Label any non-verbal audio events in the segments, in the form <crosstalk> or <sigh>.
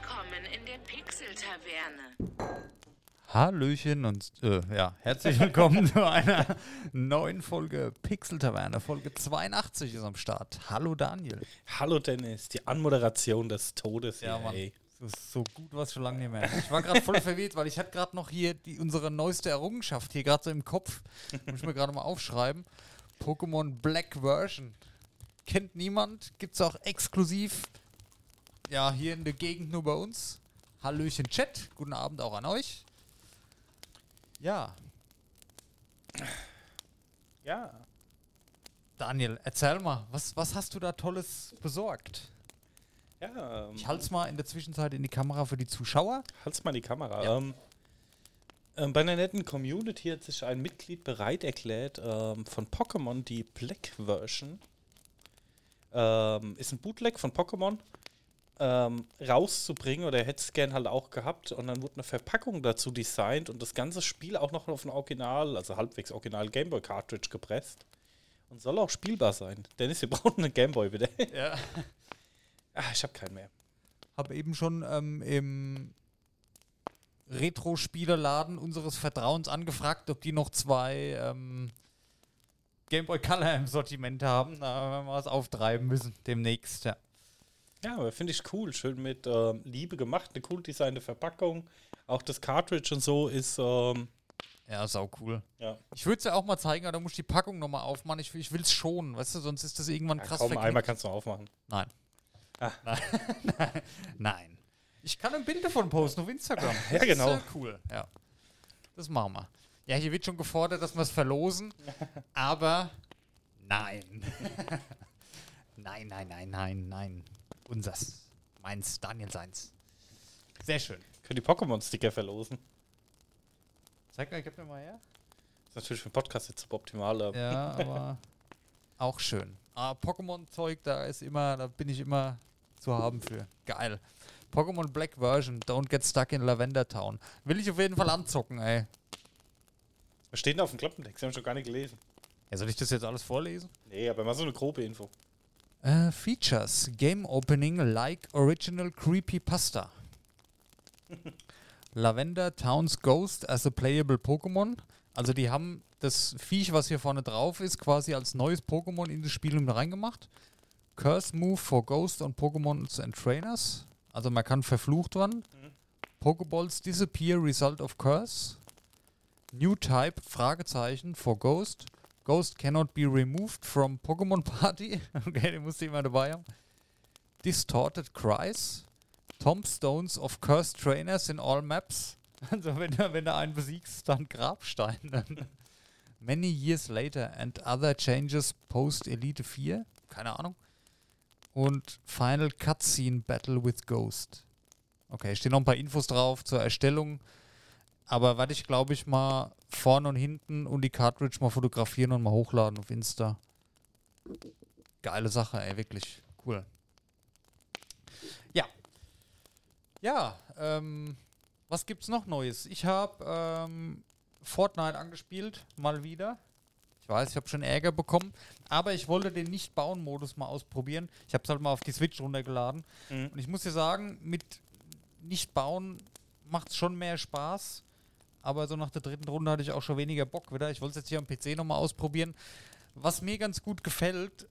Willkommen in der Pixel-Taverne. Hallöchen und äh, ja, herzlich willkommen <laughs> zu einer neuen Folge Pixel Taverne. Folge 82 ist am Start. Hallo Daniel. Hallo Dennis, die Anmoderation des Todes. Ja, Mann. ey. Das ist so gut, was schon lange nicht mehr. Ich war gerade voll verwirrt, weil ich hatte gerade noch hier die, unsere neueste Errungenschaft hier gerade so im Kopf. Muss ich mir gerade mal aufschreiben. Pokémon Black Version. Kennt niemand, gibt's auch exklusiv. Ja, hier in der Gegend nur bei uns. Hallöchen Chat, guten Abend auch an euch. Ja, Ja. Daniel, erzähl mal, was, was hast du da Tolles besorgt? Ja, ähm, Ich halte es mal in der Zwischenzeit in die Kamera für die Zuschauer. halt's mal die Kamera. Ja. Ähm, ähm, bei einer netten Community hat sich ein Mitglied bereit erklärt, ähm, von Pokémon die Black Version, ähm, ist ein Bootleg von Pokémon, ähm, rauszubringen oder er hätte es gern halt auch gehabt und dann wurde eine Verpackung dazu designt und das ganze Spiel auch noch auf ein Original, also halbwegs Original Gameboy Cartridge gepresst und soll auch spielbar sein. Dennis, wir <laughs> brauchen einen Gameboy bitte. Ja. <laughs> ah, ich habe keinen mehr. Habe eben schon ähm, im Retro-Spielerladen unseres Vertrauens angefragt, ob die noch zwei ähm, Game Boy Color im Sortiment haben. Da werden wir was auftreiben müssen demnächst. Ja. Ja, aber finde ich cool. Schön mit ähm, Liebe gemacht, eine cool designte Verpackung. Auch das Cartridge und so ist, ähm, Ja, sau cool. ja. Ich würde es ja auch mal zeigen, aber da muss ich die Packung nochmal aufmachen. Ich, ich will es schonen, weißt du, sonst ist das irgendwann ja krass verknickt. einmal kannst du aufmachen. Nein. Ah. <laughs> Nein. <laughs> Nein. Ich kann ein Bild davon posten auf Instagram. Ja, Das genau. Ist, äh, cool, ja. Das machen wir. Ja, hier wird schon gefordert, dass wir es verlosen, <laughs> aber nein. nein, nein, nein, nein, nein. Unsers. Meins, Daniel seins. Sehr schön. Können die Pokémon-Sticker verlosen. Zeig mal, gib mir mal her. ist natürlich für den Podcast jetzt suboptimal. aber Ja, <laughs> aber auch schön. Ah, Pokémon-Zeug, da ist immer, da bin ich immer zu haben für. Geil. Pokémon Black Version, Don't Get Stuck in Lavender Town. Will ich auf jeden Fall anzocken, ey. Wir stehen da auf dem Klappentext, wir haben schon gar nicht gelesen. Ja, soll ich das jetzt alles vorlesen? Nee, aber mal so eine grobe Info. Äh, Features. Game Opening like Original Creepy Pasta. <laughs> Lavender Town's Ghost as a playable Pokémon. Also die haben das Viech, was hier vorne drauf ist, quasi als neues Pokémon in das Spiel mit reingemacht. Curse Move for Ghost on Pokémons and Trainers. Also man kann verflucht werden. Pokeballs disappear result of curse. New type Fragezeichen for Ghost. Ghost cannot be removed from Pokémon Party. <laughs> okay, den musste immer dabei haben. Distorted Cries. Tombstones of Cursed Trainers in all maps. <laughs> Also wenn du, wenn du einen besiegst, dann Grabstein. <laughs> Many years later and other changes post Elite 4. Keine Ahnung. Und Final Cutscene Battle with Ghost. Okay, stehen noch ein paar Infos drauf zur Erstellung. Aber werde ich, glaube ich, mal vorne und hinten und die Cartridge mal fotografieren und mal hochladen auf Insta. Geile Sache, ey, wirklich. Cool. Ja. Ja, ähm, was gibt's noch Neues? Ich habe ähm, Fortnite angespielt, mal wieder. Ich weiß, ich habe schon Ärger bekommen, aber ich wollte den Nicht-Bauen-Modus mal ausprobieren. Ich habe es halt mal auf die Switch runtergeladen. Mhm. Und ich muss dir sagen, mit Nicht-Bauen macht es schon mehr Spaß. Aber so nach der dritten Runde hatte ich auch schon weniger Bock wieder. Ich wollte es jetzt hier am PC nochmal ausprobieren. Was mir ganz gut gefällt,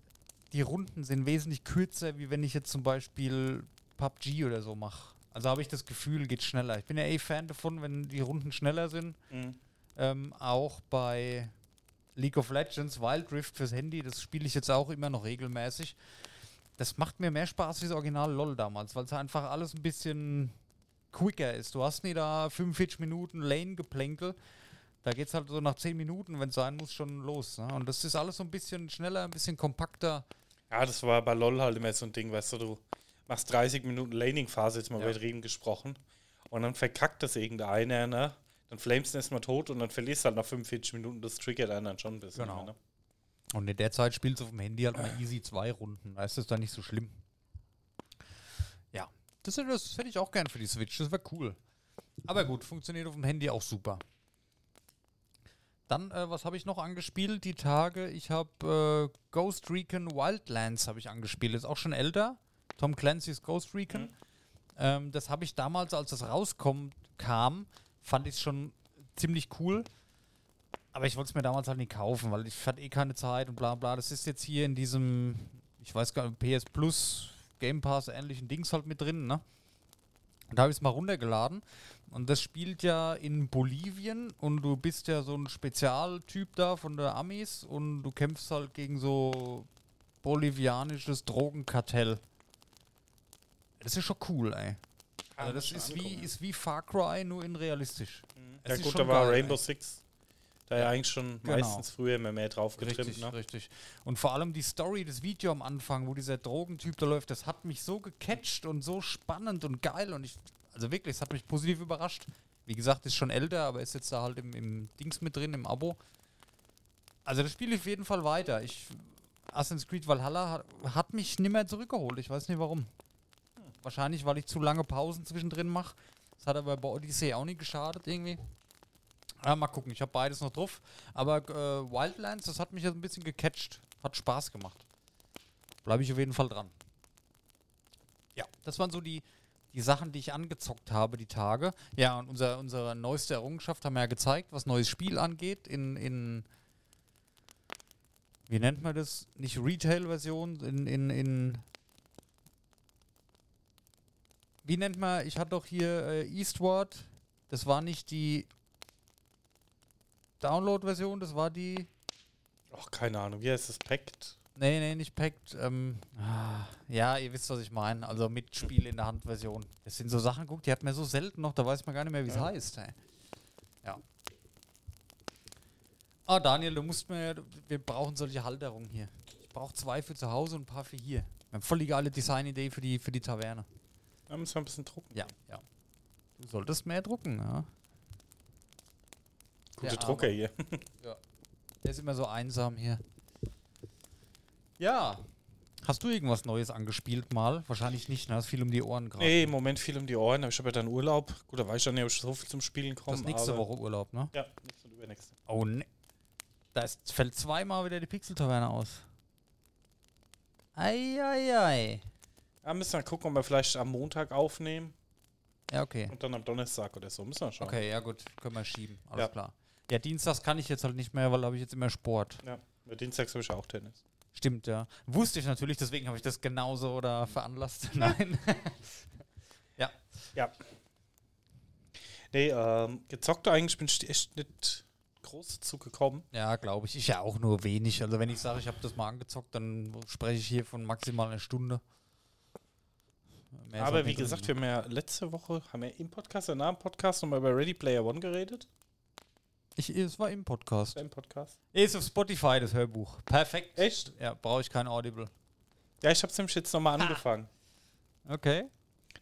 die Runden sind wesentlich kürzer, wie wenn ich jetzt zum Beispiel PUBG oder so mache. Also habe ich das Gefühl, geht schneller. Ich bin ja eh Fan davon, wenn die Runden schneller sind. Mhm. Ähm, auch bei League of Legends, Wild Rift fürs Handy, das spiele ich jetzt auch immer noch regelmäßig. Das macht mir mehr Spaß wie das Original LOL damals, weil es einfach alles ein bisschen quicker ist. Du hast nie da 45 Minuten Lane-Geplänkel. Da geht es halt so nach 10 Minuten, wenn es sein muss, schon los. Ne? Und das ist alles so ein bisschen schneller, ein bisschen kompakter. Ja, das war bei LOL halt immer so ein Ding, weißt du, du machst 30 Minuten Laning-Phase, jetzt mal Ja. übertrieben gesprochen, und dann verkackt das irgendeiner, ne? Dann flamest du erstmal tot und dann verlierst du halt nach 45 Minuten, das triggert einen dann schon ein bisschen. Genau. Ne? Und in der Zeit spielst du auf dem Handy halt mal easy zwei Runden. Da ist das dann nicht so schlimm. Das, das hätte ich auch gern für die Switch. Das wäre cool. Aber gut, funktioniert auf dem Handy auch super. Dann, äh, was habe ich noch angespielt die Tage? Ich habe äh, Ghost Recon Wildlands habe ich angespielt. Ist auch schon älter. Tom Clancy's Ghost Recon. Ähm, das habe ich damals, als das rauskommt, kam, fand ich es schon ziemlich cool. Aber ich wollte es mir damals halt nicht kaufen, weil ich hatte eh keine Zeit und bla bla. Das ist jetzt hier in diesem, ich weiß gar nicht, PS Plus, Game Pass ähnlichen Dings halt mit drin, ne? Und da habe ich es mal runtergeladen. Und das spielt ja in Bolivien und du bist ja so ein Spezialtyp da von der Amis und du kämpfst halt gegen so bolivianisches Drogenkartell. Das ist schon cool, ey. Also das ist wie, ist wie Far Cry, nur in realistisch. Es Ja gut, da war geil, Rainbow ey. Six. Da ja eigentlich schon Genau. meistens früher immer mehr drauf getrimmt, Richtig, ne? richtig. Und vor allem die Story, das Video am Anfang, wo dieser Drogentyp da läuft, das hat mich so gecatcht und so spannend und geil. Und ich, also wirklich, es hat mich positiv überrascht. Wie gesagt, ist schon älter, aber ist jetzt da halt im, im Dings mit drin, im Abo. Also das spiele ich auf jeden Fall weiter. Ich, Assassin's Creed Valhalla hat, hat mich nimmer zurückgeholt. Ich weiß nicht warum. Wahrscheinlich, weil ich zu lange Pausen zwischendrin mache. Das hat aber bei Odyssey auch nicht geschadet irgendwie. Ja, mal gucken, ich habe beides noch drauf. Aber äh, Wildlands, das hat mich jetzt ein bisschen gecatcht. Hat Spaß gemacht. Bleibe ich auf jeden Fall dran. Ja, das waren so die, die Sachen, die ich angezockt habe, die Tage. Ja, und unser, unsere neueste Errungenschaft haben wir ja gezeigt, was neues Spiel angeht. In, in wie nennt man das? Nicht Retail-Version, in, in, in wie nennt man, ich hatte doch hier äh, Eastward, das war nicht die Download-Version, das war die. Ach, keine Ahnung, wie heißt das? Pact? Nee, nee, nicht Packed. Ähm, ah, ja, ihr wisst, was ich meine. Also mit Spiel in der Hand-Version. Das sind so Sachen, guck, die hat man so selten noch, da weiß man gar nicht mehr, wie es Ja. heißt. Ey. Ja. Ah, Daniel, du musst mir. Wir brauchen solche Halterungen hier. Ich brauche zwei für zu Hause und ein paar für hier. Wir haben voll die geile Designidee für die, für die Taverne. Da müssen wir ein bisschen drucken. Ja, ja. Du solltest mehr drucken, ja. Gute Drucker hier. <laughs> Der ist immer so einsam hier. Ja. Hast du irgendwas Neues angespielt mal? Wahrscheinlich nicht, ne? Hast viel um die Ohren gerade. Nee, im Moment viel um die Ohren. aber Ich habe ja dann Urlaub. Gut, da weiß ich dann nicht, ob ich so viel zum Spielen das komme. ist nächste Woche Urlaub, ne? Ja, nächste und übernächste. Oh ne. Da ist, fällt zweimal wieder die Pixel-Taverne aus. Eieiei. Ja, müssen wir gucken, ob wir vielleicht am Montag aufnehmen Ja, okay. und dann am Donnerstag oder so. Müssen wir schauen. Okay, ja gut. Können wir schieben. Alles Ja. klar. Ja, Dienstags kann ich jetzt halt nicht mehr, weil da habe ich jetzt immer Sport. Ja, Dienstags habe ich auch Tennis. Stimmt, ja. Wusste ich natürlich, deswegen habe ich das genauso oder veranlasst. <laughs> Nein. <laughs> Ja. Nee, ähm, gezockt eigentlich bin ich echt nicht groß dazu gekommen. Ja, glaube ich. Ich ja auch nur wenig. Also wenn ich sage, ich habe das mal angezockt, dann spreche ich hier von maximal einer Stunde. Mehr Aber auch wie drin. gesagt, wir haben ja letzte Woche, haben wir im Podcast, oder nach dem Podcast nochmal über Ready Player One geredet. Ich, es war im Podcast. Im Podcast. Ist auf Spotify das Hörbuch. Perfekt. Echt? Ja, brauche ich kein Audible. Ja, ich habe es nämlich jetzt nochmal angefangen. Okay.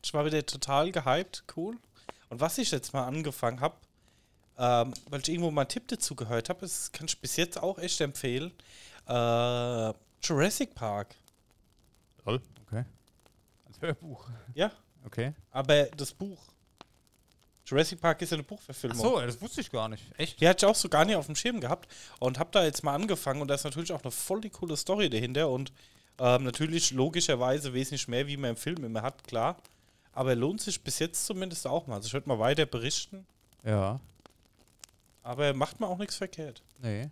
Ich war wieder total gehypt, cool. Und was ich jetzt mal angefangen habe, ähm, weil ich irgendwo mal einen Tipp dazu gehört habe, das kann ich bis jetzt auch echt empfehlen. Äh, Jurassic Park. Toll. Okay. Als Hörbuch. Ja, Okay. aber das Buch. Jurassic Park ist ja eine Ach Buchverfilmung. so, das wusste ich gar nicht. Echt? Die hatte ich auch so gar nicht auf dem Schirm gehabt und habe da jetzt mal angefangen und da ist natürlich auch eine voll die coole Story dahinter und ähm, natürlich logischerweise wesentlich mehr, wie man im Film immer hat, klar. Aber lohnt sich bis jetzt zumindest auch mal. Also ich würde mal weiter berichten, Ja. aber macht man auch nichts verkehrt. Nee.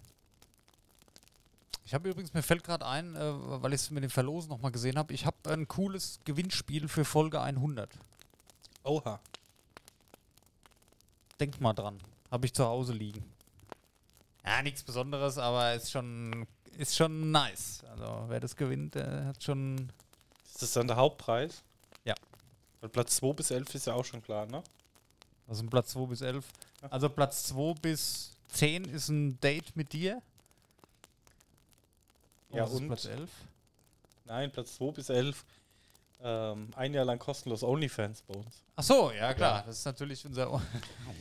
Ich habe übrigens, mir fällt gerade ein, äh, weil ich es mit dem Verlosen nochmal gesehen habe, ich habe ein cooles Gewinnspiel für Folge 100. Oha. Denkt mal dran. Habe ich zu Hause liegen. Ja, nichts Besonderes, aber ist schon, ist schon nice. Also wer das gewinnt, der hat schon. Ist das dann der Hauptpreis? Ja. Weil Platz 2 bis 11 ist ja auch schon klar, ne? Also Platz 2 bis 11. Ja. Also Platz 2 bis 10 ist ein Date mit dir. Ja, Was und? Platz 11? Nein, Platz 2 bis 11. Ähm, ein Jahr lang kostenlos OnlyFans bei uns. Ach so, ja klar. Das ist natürlich unser. <laughs> Oh,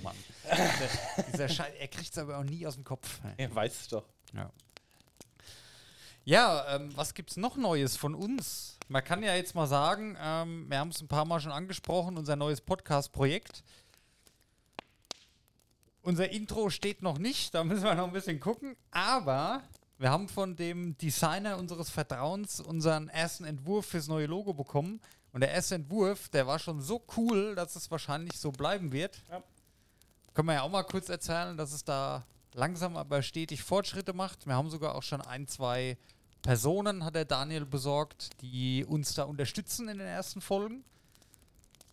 Mann. <laughs> dieser, dieser Scheiß, er kriegt es aber auch nie aus dem Kopf. Ja, weißt du doch. Ja. Ja, ähm, was gibt's noch Neues von uns? Man kann ja jetzt mal sagen, ähm, wir haben es ein paar Mal schon angesprochen, unser neues Podcast-Projekt. Unser Intro steht noch nicht, da müssen wir noch ein bisschen gucken, aber Wir haben von dem Designer unseres Vertrauens unseren ersten Entwurf fürs neue Logo bekommen. Und der erste Entwurf, der war schon so cool, dass es wahrscheinlich so bleiben wird. Ja. Können wir ja auch mal kurz erzählen, dass es da langsam aber stetig Fortschritte macht. Wir haben sogar auch schon ein, zwei Personen, hat der Daniel besorgt, die uns da unterstützen in den ersten Folgen.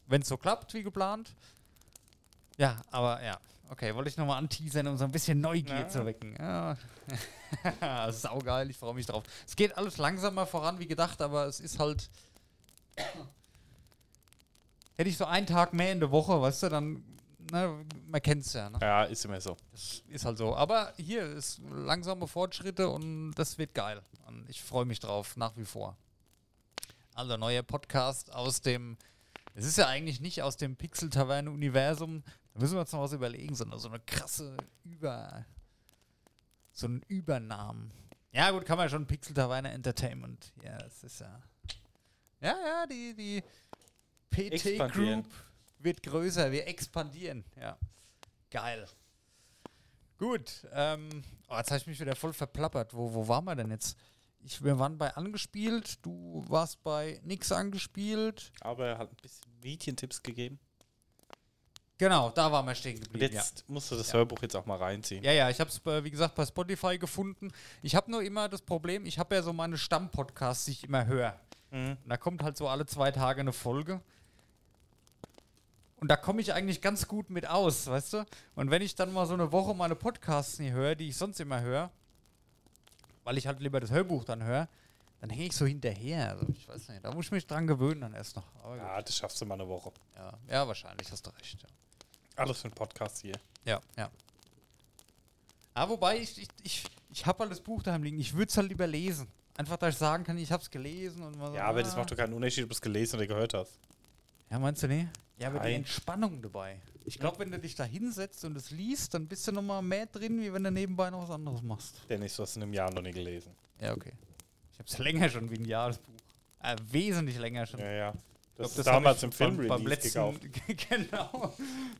Wenn es so klappt, wie geplant. Ja, aber ja. Okay, wollte ich nochmal anteasern, um so ein bisschen Neugier Ja. zu wecken. Ja. <laughs> Saugeil, ich freue mich drauf. Es geht alles langsamer voran wie gedacht, aber es ist halt. Hätte ich so einen Tag mehr in der Woche, weißt du, dann. Ne, man kennt es ja, ne? Ja, ist immer so. Das ist halt so. Aber hier ist langsame Fortschritte und das wird geil. Und ich freue mich drauf, nach wie vor. Also, neuer Podcast aus dem. Es ist ja eigentlich nicht aus dem Pixel-Taverne-Universum. Da müssen wir uns noch was überlegen, sondern so eine krasse Über. So einen Übernamen. Ja, gut, kann man schon Pixel-Taverne Entertainment. Ja, das ist ja. Ja, ja, die, die PT. Group wird größer. Wir expandieren. Ja. Geil. Gut. Ähm, oh, jetzt habe ich mich wieder voll verplappert. Wo, wo waren wir denn jetzt? Ich, wir waren bei angespielt. Du warst bei nix angespielt. Aber er hat ein bisschen Medientipps gegeben. Genau, da waren wir stehen geblieben. Ja. jetzt musst du das Ja. Hörbuch jetzt auch mal reinziehen. Ja, ja, ich habe es, wie gesagt, bei Spotify gefunden. Ich habe nur immer das Problem, ich habe ja so meine Stammpodcasts, die ich immer höre. Mhm. Und da kommt halt so alle zwei Tage eine Folge. Und da komme ich eigentlich ganz gut mit aus, weißt du? Und wenn ich dann mal so eine Woche meine Podcasts nie höre, die ich sonst immer höre, weil ich halt lieber das Hörbuch dann höre, dann hänge ich so hinterher. Also ich weiß nicht, da muss ich mich dran gewöhnen dann erst noch. Aber gut, Ja, das schaffst du mal eine Woche. ja, ja, wahrscheinlich, hast du recht. Ja. Alles für einen Podcast hier. Ja, ja. Ah, wobei, ich, ich, ich, ich habe halt das Buch daheim liegen. Ich würde es halt lieber lesen. Einfach, dass ich sagen kann, ich habe es gelesen. Und mal so, Ja, aber das macht doch keinen Unterschied, ob du es gelesen oder gehört hast. Ja, meinst du nicht? Ja, aber die Nein. Entspannung dabei. Ich glaube, wenn du dich da hinsetzt und es liest, dann bist du noch mal mehr drin, wie wenn du nebenbei noch was anderes machst. Dennis, du hast in einem Jahr noch nie gelesen. Ja, okay. Ich habe es länger schon wie ein Jahr, das Buch. Äh, wesentlich länger schon. Ja, ja. Das glaub, ist hab damals im beim- Film beim Release letzten, <laughs> genau.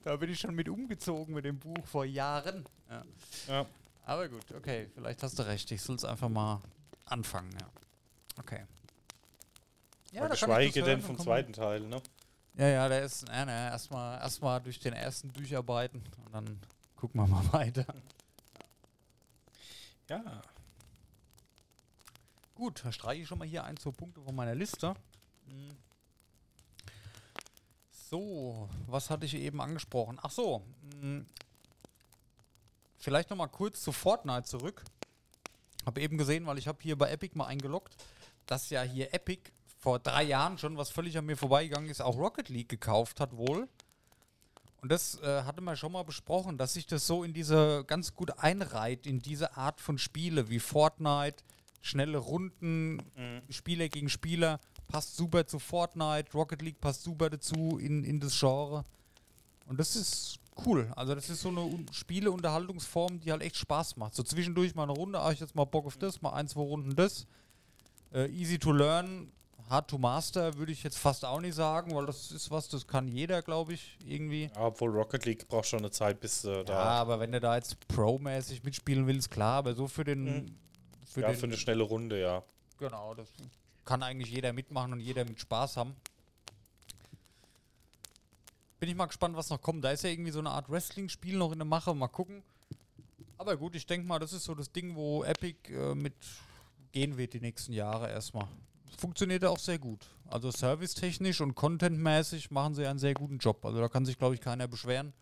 Da bin ich schon mit umgezogen mit dem Buch vor Jahren. Ja. Ja. Aber gut, okay, vielleicht hast du recht. Ich soll es einfach mal anfangen, ja. Okay. Ja, ich geschweige das denn vom zweiten Teil, ne? Ja, ja, der ist, ja, ne, erstmal erst mal durch den ersten durcharbeiten und dann gucken wir mal <laughs> weiter. Ja. Gut, da streiche ich schon mal hier ein, zwei Punkte von meiner Liste. Hm. So, was hatte ich eben angesprochen? Ach so, hm. vielleicht noch mal kurz zu Fortnite zurück. Habe eben gesehen, weil ich habe hier bei Epic mal eingeloggt, dass ja hier Epic vor drei Jahren schon, was völlig an mir vorbeigegangen ist, auch Rocket League gekauft hat wohl. Und das äh, hatte man schon mal besprochen, dass sich das so in diese ganz gut einreiht, in diese Art von Spiele wie Fortnite, schnelle Runden, Spieler gegen Spieler, passt super zu Fortnite, Rocket League passt super dazu in, in das Genre. Und das ist cool. Also das ist so eine Un Spieleunterhaltungsform, die halt echt Spaß macht. So zwischendurch mal eine Runde, ah, ich jetzt mal Bock auf das, mal ein, zwei Runden das. Äh, easy to learn, hard to master, würde ich jetzt fast auch nicht sagen, weil das ist was, das kann jeder, glaube ich, irgendwie. Ja, Obwohl Rocket League braucht schon eine Zeit, bis äh, Ja, da aber wenn du da jetzt Pro-mäßig mitspielen willst, klar, aber so für den. Mhm. Für ja, den für eine schnelle Runde, ja. Genau, das kann eigentlich jeder mitmachen und jeder mit Spaß haben. Bin ich mal gespannt, was noch kommt. Da ist ja irgendwie so eine Art Wrestling-Spiel noch in der Mache. Mal gucken. Aber gut, ich denke mal, das ist so das Ding, wo Epic äh, mit gehen wird die nächsten Jahre erstmal. Funktioniert auch sehr gut. Also servicetechnisch und contentmäßig machen sie einen sehr guten Job. Also da kann sich, glaube ich, keiner beschweren.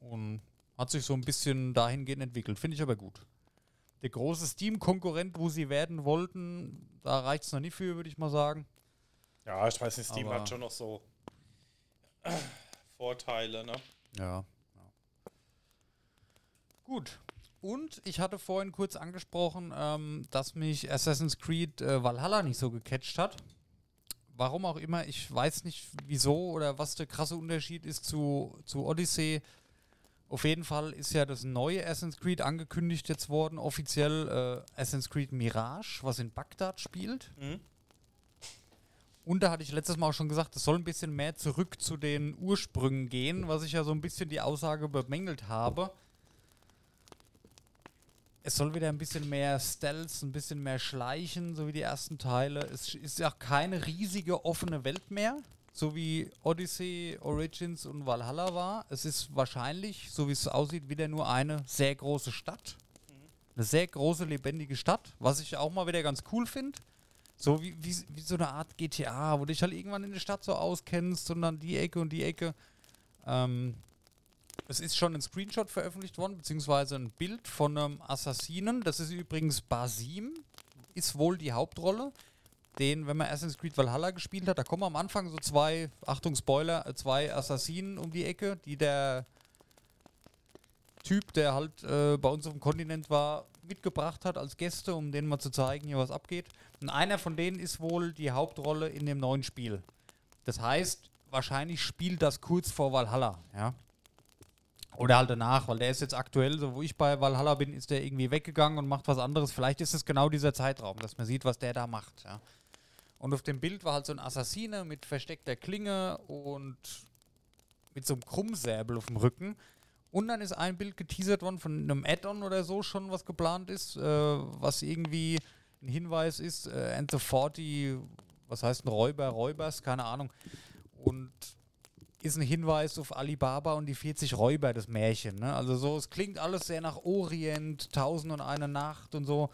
Und hat sich so ein bisschen dahingehend entwickelt. Finde ich aber gut der große Steam-Konkurrent, wo sie werden wollten, da reicht es noch nicht für, würde ich mal sagen. Ja, ich weiß nicht, Steam Aber- hat schon noch so Vorteile, ne? Ja. Gut. Und ich hatte vorhin kurz angesprochen, ähm, dass mich Assassin's Creed äh, Valhalla nicht so gecatcht hat. Warum auch immer, ich weiß nicht wieso oder was der krasse Unterschied ist zu, zu Odyssey. Auf jeden Fall ist ja das neue Assassin's Creed angekündigt jetzt worden, offiziell äh, Assassin's Creed Mirage, was in Bagdad spielt. Mhm. Und da hatte ich letztes Mal auch schon gesagt, es soll ein bisschen mehr zurück zu den Ursprüngen gehen, was ich ja so ein bisschen die Aussage bemängelt habe. es soll wieder ein bisschen mehr Stealth, ein bisschen mehr Schleichen, so wie die ersten Teile. Es ist ja keine riesige offene Welt mehr, so wie Odyssey, Origins und Valhalla war. Es ist wahrscheinlich, so wie es aussieht, wieder nur eine sehr große Stadt. Eine sehr große, lebendige Stadt, was ich auch mal wieder ganz cool finde. So wie, wie, wie so eine Art GTA, wo du dich halt irgendwann in der Stadt so auskennst und dann die Ecke und die Ecke. Ähm, es ist schon ein Screenshot veröffentlicht worden, beziehungsweise ein Bild von einem Assassinen. Das ist übrigens Basim, ist wohl die Hauptrolle. Den, wenn man Assassin's Creed Valhalla gespielt hat, da kommen am Anfang so zwei, Achtung Spoiler, äh, zwei Assassinen um die Ecke, die der Typ, der halt äh, bei uns auf dem Kontinent war, mitgebracht hat als Gäste, um denen mal zu zeigen, hier was abgeht. Und einer von denen ist wohl die Hauptrolle in dem neuen Spiel. Das heißt, wahrscheinlich spielt das kurz vor Valhalla, ja. Oder halt danach, weil der ist jetzt aktuell, so wo ich bei Valhalla bin, ist der irgendwie weggegangen und macht was anderes. Vielleicht ist es genau dieser Zeitraum, dass man sieht, was der da macht, ja. Und auf dem Bild war halt so ein Assassine mit versteckter Klinge und mit so einem Krummsäbel auf dem Rücken. Und dann ist ein Bild geteasert worden von einem Add-on oder so schon, was geplant ist, äh, was irgendwie ein Hinweis ist, äh, and the 40, was heißt ein Räuber, Räubers, keine Ahnung. Und ist ein Hinweis auf Alibaba und die 40 Räuber, das Märchen. Ne? Also so, es klingt alles sehr nach Orient, Tausend und eine Nacht und so.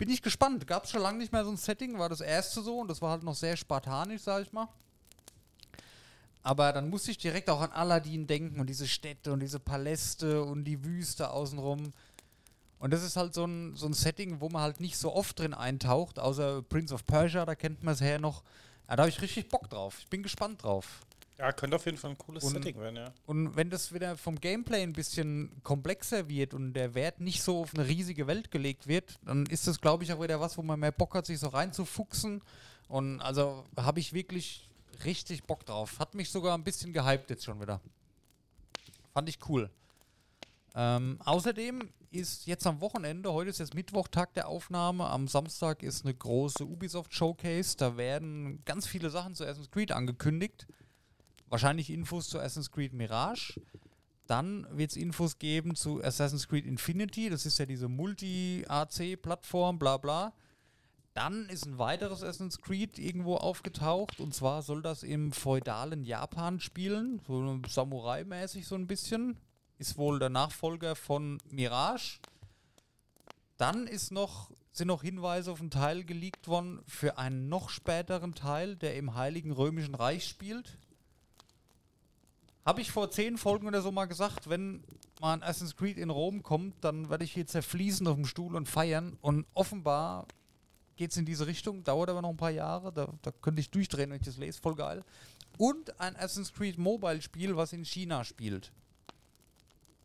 Bin ich gespannt. Gab es schon lange nicht mehr so ein Setting, war das erste so und das war halt noch sehr spartanisch, sag ich mal. Aber dann musste ich direkt auch an Aladdin denken und diese Städte und diese Paläste und die Wüste außenrum. Und das ist halt so ein, so ein Setting, wo man halt nicht so oft drin eintaucht, außer Prince of Persia, da kennt man es her noch. Ja, da habe ich richtig Bock drauf. Ich bin gespannt drauf. Ja, könnte auf jeden Fall ein cooles Und- Setting werden, ja. Und wenn das wieder vom Gameplay ein bisschen komplexer wird und der Wert nicht so auf eine riesige Welt gelegt wird, dann ist das, glaube ich, auch wieder was, wo man mehr Bock hat, sich so reinzufuchsen. Und also habe ich wirklich richtig Bock drauf. Hat mich sogar ein bisschen gehypt jetzt schon wieder. Fand ich cool. Ähm, außerdem ist jetzt am Wochenende, heute ist jetzt Mittwoch, Tag der Aufnahme, am Samstag ist eine große Ubisoft Showcase. Da werden ganz viele Sachen zu Assassin's Creed angekündigt. Wahrscheinlich Infos zu Assassin's Creed Mirage. Dann wird es Infos geben zu Assassin's Creed Infinity. Das ist ja diese Multi-AC-Plattform, bla bla. Dann ist ein weiteres Assassin's Creed irgendwo aufgetaucht. Und zwar soll das im feudalen Japan spielen. So Samurai-mäßig so ein bisschen. Ist wohl der Nachfolger von Mirage. Dann ist noch, sind noch Hinweise auf einen Teil geleakt worden für einen noch späteren Teil, der im Heiligen Römischen Reich spielt. Habe ich vor zehn Folgen oder so mal gesagt, wenn mal ein Assassin's Creed in Rom kommt, dann werde ich hier zerfließen auf dem Stuhl und feiern. Und offenbar geht es in diese Richtung, dauert aber noch ein paar Jahre, da, da könnte ich durchdrehen, wenn ich das lese, voll geil. Und ein Assassin's Creed Mobile Spiel, was in China spielt.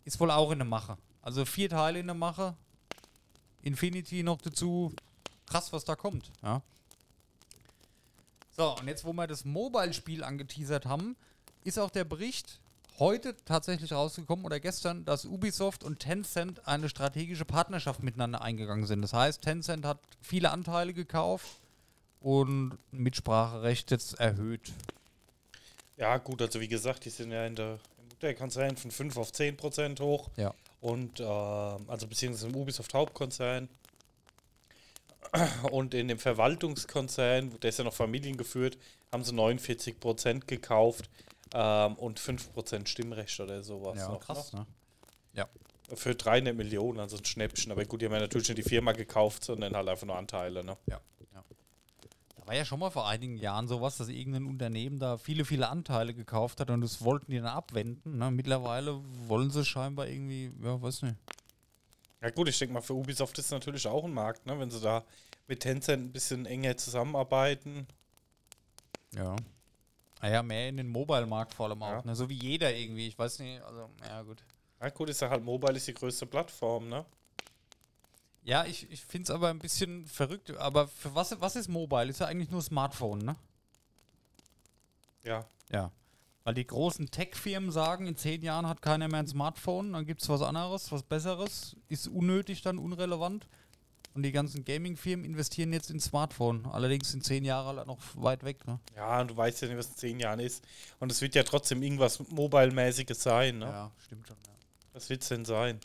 Ist wohl auch in der Mache. Also vier Teile in der Mache. Infinity noch dazu. Krass, was da kommt. Ja. So, und jetzt, wo wir das Mobile-Spiel angeteasert haben, ist auch der Bericht heute tatsächlich rausgekommen oder gestern, dass Ubisoft und Tencent eine strategische Partnerschaft miteinander eingegangen sind. Das heißt, Tencent hat viele Anteile gekauft und Mitspracherecht jetzt erhöht. Ja, gut, also wie gesagt, die sind ja in der im Mutterkonzern von 5 auf 10 Prozent hoch. Ja. Und, ähm, also beziehungsweise im Ubisoft Hauptkonzern. Und in dem Verwaltungskonzern, der ist ja noch familiengeführt, haben sie 49 Prozent gekauft ähm, und 5 Prozent Stimmrecht oder sowas. Ja, noch, krass, ne? Ne? Für 300 Millionen, also ein Schnäppchen. Aber gut, die haben ja natürlich nicht die Firma gekauft, sondern halt einfach nur Anteile. Ne? Ja, ja. Da war ja schon mal vor einigen Jahren sowas, dass irgendein Unternehmen da viele, viele Anteile gekauft hat und das wollten die dann abwenden. Ne? Mittlerweile wollen sie scheinbar irgendwie, ja, weiß nicht. Ja gut, ich denke mal, für Ubisoft ist es natürlich auch ein Markt, ne? wenn sie da mit Tencent ein bisschen enger zusammenarbeiten. Ja. Ah ja, mehr in den Mobile-Markt vor allem Ja. auch. Ne? So wie jeder irgendwie. Ich weiß nicht, also, ja, gut. Ja gut, ist ja halt Mobile ist die größte Plattform, ne? Ja, ich, ich finde es aber ein bisschen verrückt. Aber für was, was ist Mobile? Ist ja eigentlich nur Smartphone, ne? Ja. Ja. Weil die großen Tech-Firmen sagen, in zehn Jahren hat keiner mehr ein Smartphone, dann gibt es was anderes, was Besseres, ist unnötig, dann unrelevant. Und die ganzen Gaming-Firmen investieren jetzt in Smartphone. Allerdings sind zehn Jahre noch weit weg, ne? Ja, und du weißt ja nicht, was in zehn Jahren ist. Und es wird ja trotzdem irgendwas Mobile-mäßiges sein, ne? Ja, stimmt schon, ja. Was wird es denn sein?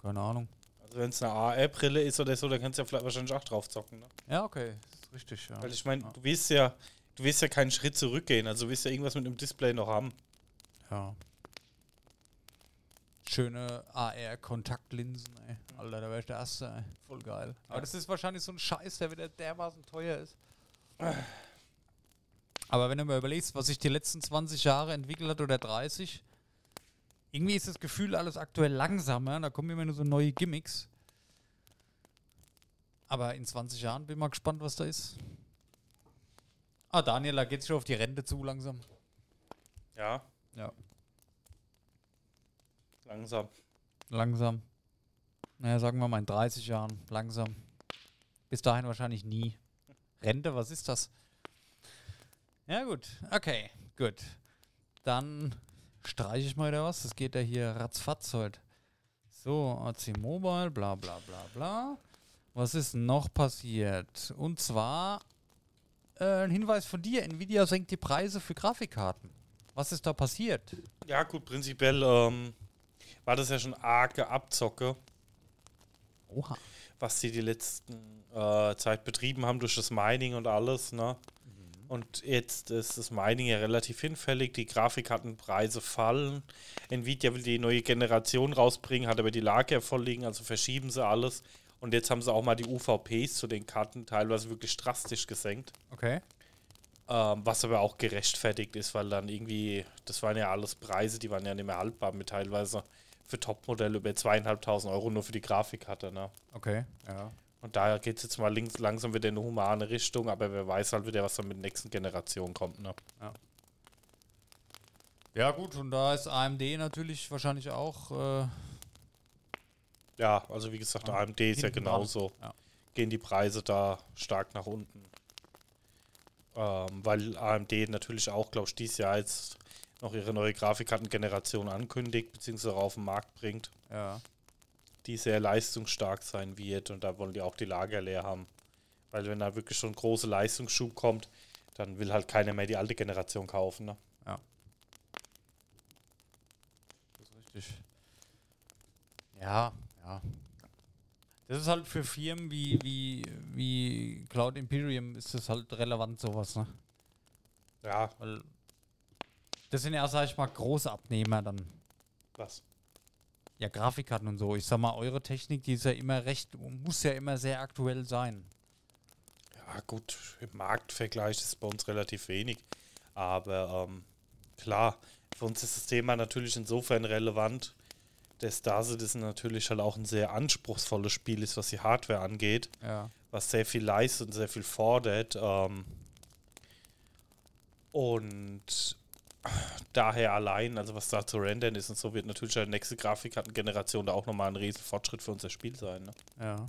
Keine Ahnung. Also wenn es eine AR-Brille ist oder so, dann kannst du ja vielleicht wahrscheinlich auch drauf zocken. Ne? Ja, okay. Das ist richtig, ja. Weil ich meine, Ja. du willst ja, du willst ja keinen Schritt zurückgehen, also du willst ja irgendwas mit dem Display noch haben. Ja. Schöne AR-Kontaktlinsen, ey. Alter, da wäre ich der Erste, ey. Voll geil. Aber Ja. das ist wahrscheinlich so ein Scheiß, der wieder dermaßen teuer ist. Aber wenn du mal überlegst, was sich die letzten 20 Jahre entwickelt hat oder 30, irgendwie ist das Gefühl alles aktuell langsamer. Da kommen immer nur so neue Gimmicks. Aber in 20 Jahren bin ich mal gespannt, was da ist. Ah, Daniel, da geht's schon auf die Rente zu langsam. Ja, Ja. Langsam. Langsam. Naja, sagen wir mal in 30 Jahren. Langsam. Bis dahin wahrscheinlich nie. Rente, was ist das? Ja, gut. Okay, gut. Dann streiche ich mal wieder was. Das geht ja hier ratzfatz heute. So, AC Mobile, bla bla bla bla. Was ist noch passiert? Und zwar äh, ein Hinweis von dir. Nvidia senkt die Preise für Grafikkarten. Was ist da passiert? Ja, gut, prinzipiell ähm, war das ja schon arge Abzocke, Oha. was sie die letzten äh, Zeit betrieben haben durch das Mining und alles, ne? Und jetzt ist das Mining ja relativ hinfällig, die Grafikkartenpreise fallen. Nvidia will die neue Generation rausbringen, hat aber die Lage vorliegen, also verschieben sie alles. Und jetzt haben sie auch mal die UVPs zu den Karten teilweise wirklich drastisch gesenkt. Okay. Ähm, was aber auch gerechtfertigt ist, weil dann irgendwie, das waren ja alles Preise, die waren ja nicht mehr haltbar mit teilweise für Topmodelle über zweieinhalbtausend Euro nur für die Grafikkarte. Ne? Okay. Ja. Und daher geht es jetzt mal links, langsam wieder in eine humane Richtung, aber wer weiß halt wieder, was dann mit der nächsten Generation kommt. Ne? Ja, gut, und da ist AMD natürlich wahrscheinlich auch. Äh, Ja, also wie gesagt, Ja, AMD ist ja genauso. Ja. Gehen die Preise da stark nach unten. Ähm, weil AMD natürlich auch, glaube ich, dieses Jahr jetzt noch ihre neue Grafikkartengeneration ankündigt, beziehungsweise auf den Markt bringt. ja. die sehr leistungsstark sein wird und da wollen die auch die Lager leer haben. Weil wenn da wirklich schon ein großer Leistungsschub kommt, dann will halt keiner mehr die alte Generation kaufen. Ne? Das ist richtig. Ja, ja. Das ist halt für Firmen wie, wie, wie Cloud Imperium ist das halt relevant, sowas, ne? Ja, Weil das sind ja, sag ich mal, große Abnehmer dann. was? Ja, Grafikkarten und so. Ich sag mal, eure Technik, die ist ja immer recht, muss ja immer sehr aktuell sein. Ja, gut, im Marktvergleich ist es bei uns relativ wenig. Aber ähm, klar, für uns ist das Thema natürlich insofern relevant, dass Stase das natürlich halt auch ein sehr anspruchsvolles Spiel ist, was die Hardware angeht. Ja. was sehr viel leistet und sehr viel fordert. Ähm, und daher allein, also was da zu rendern ist und so, wird natürlich die nächste Grafikkartengeneration da auch nochmal ein riesen Fortschritt für unser Spiel sein. Ne? Ja.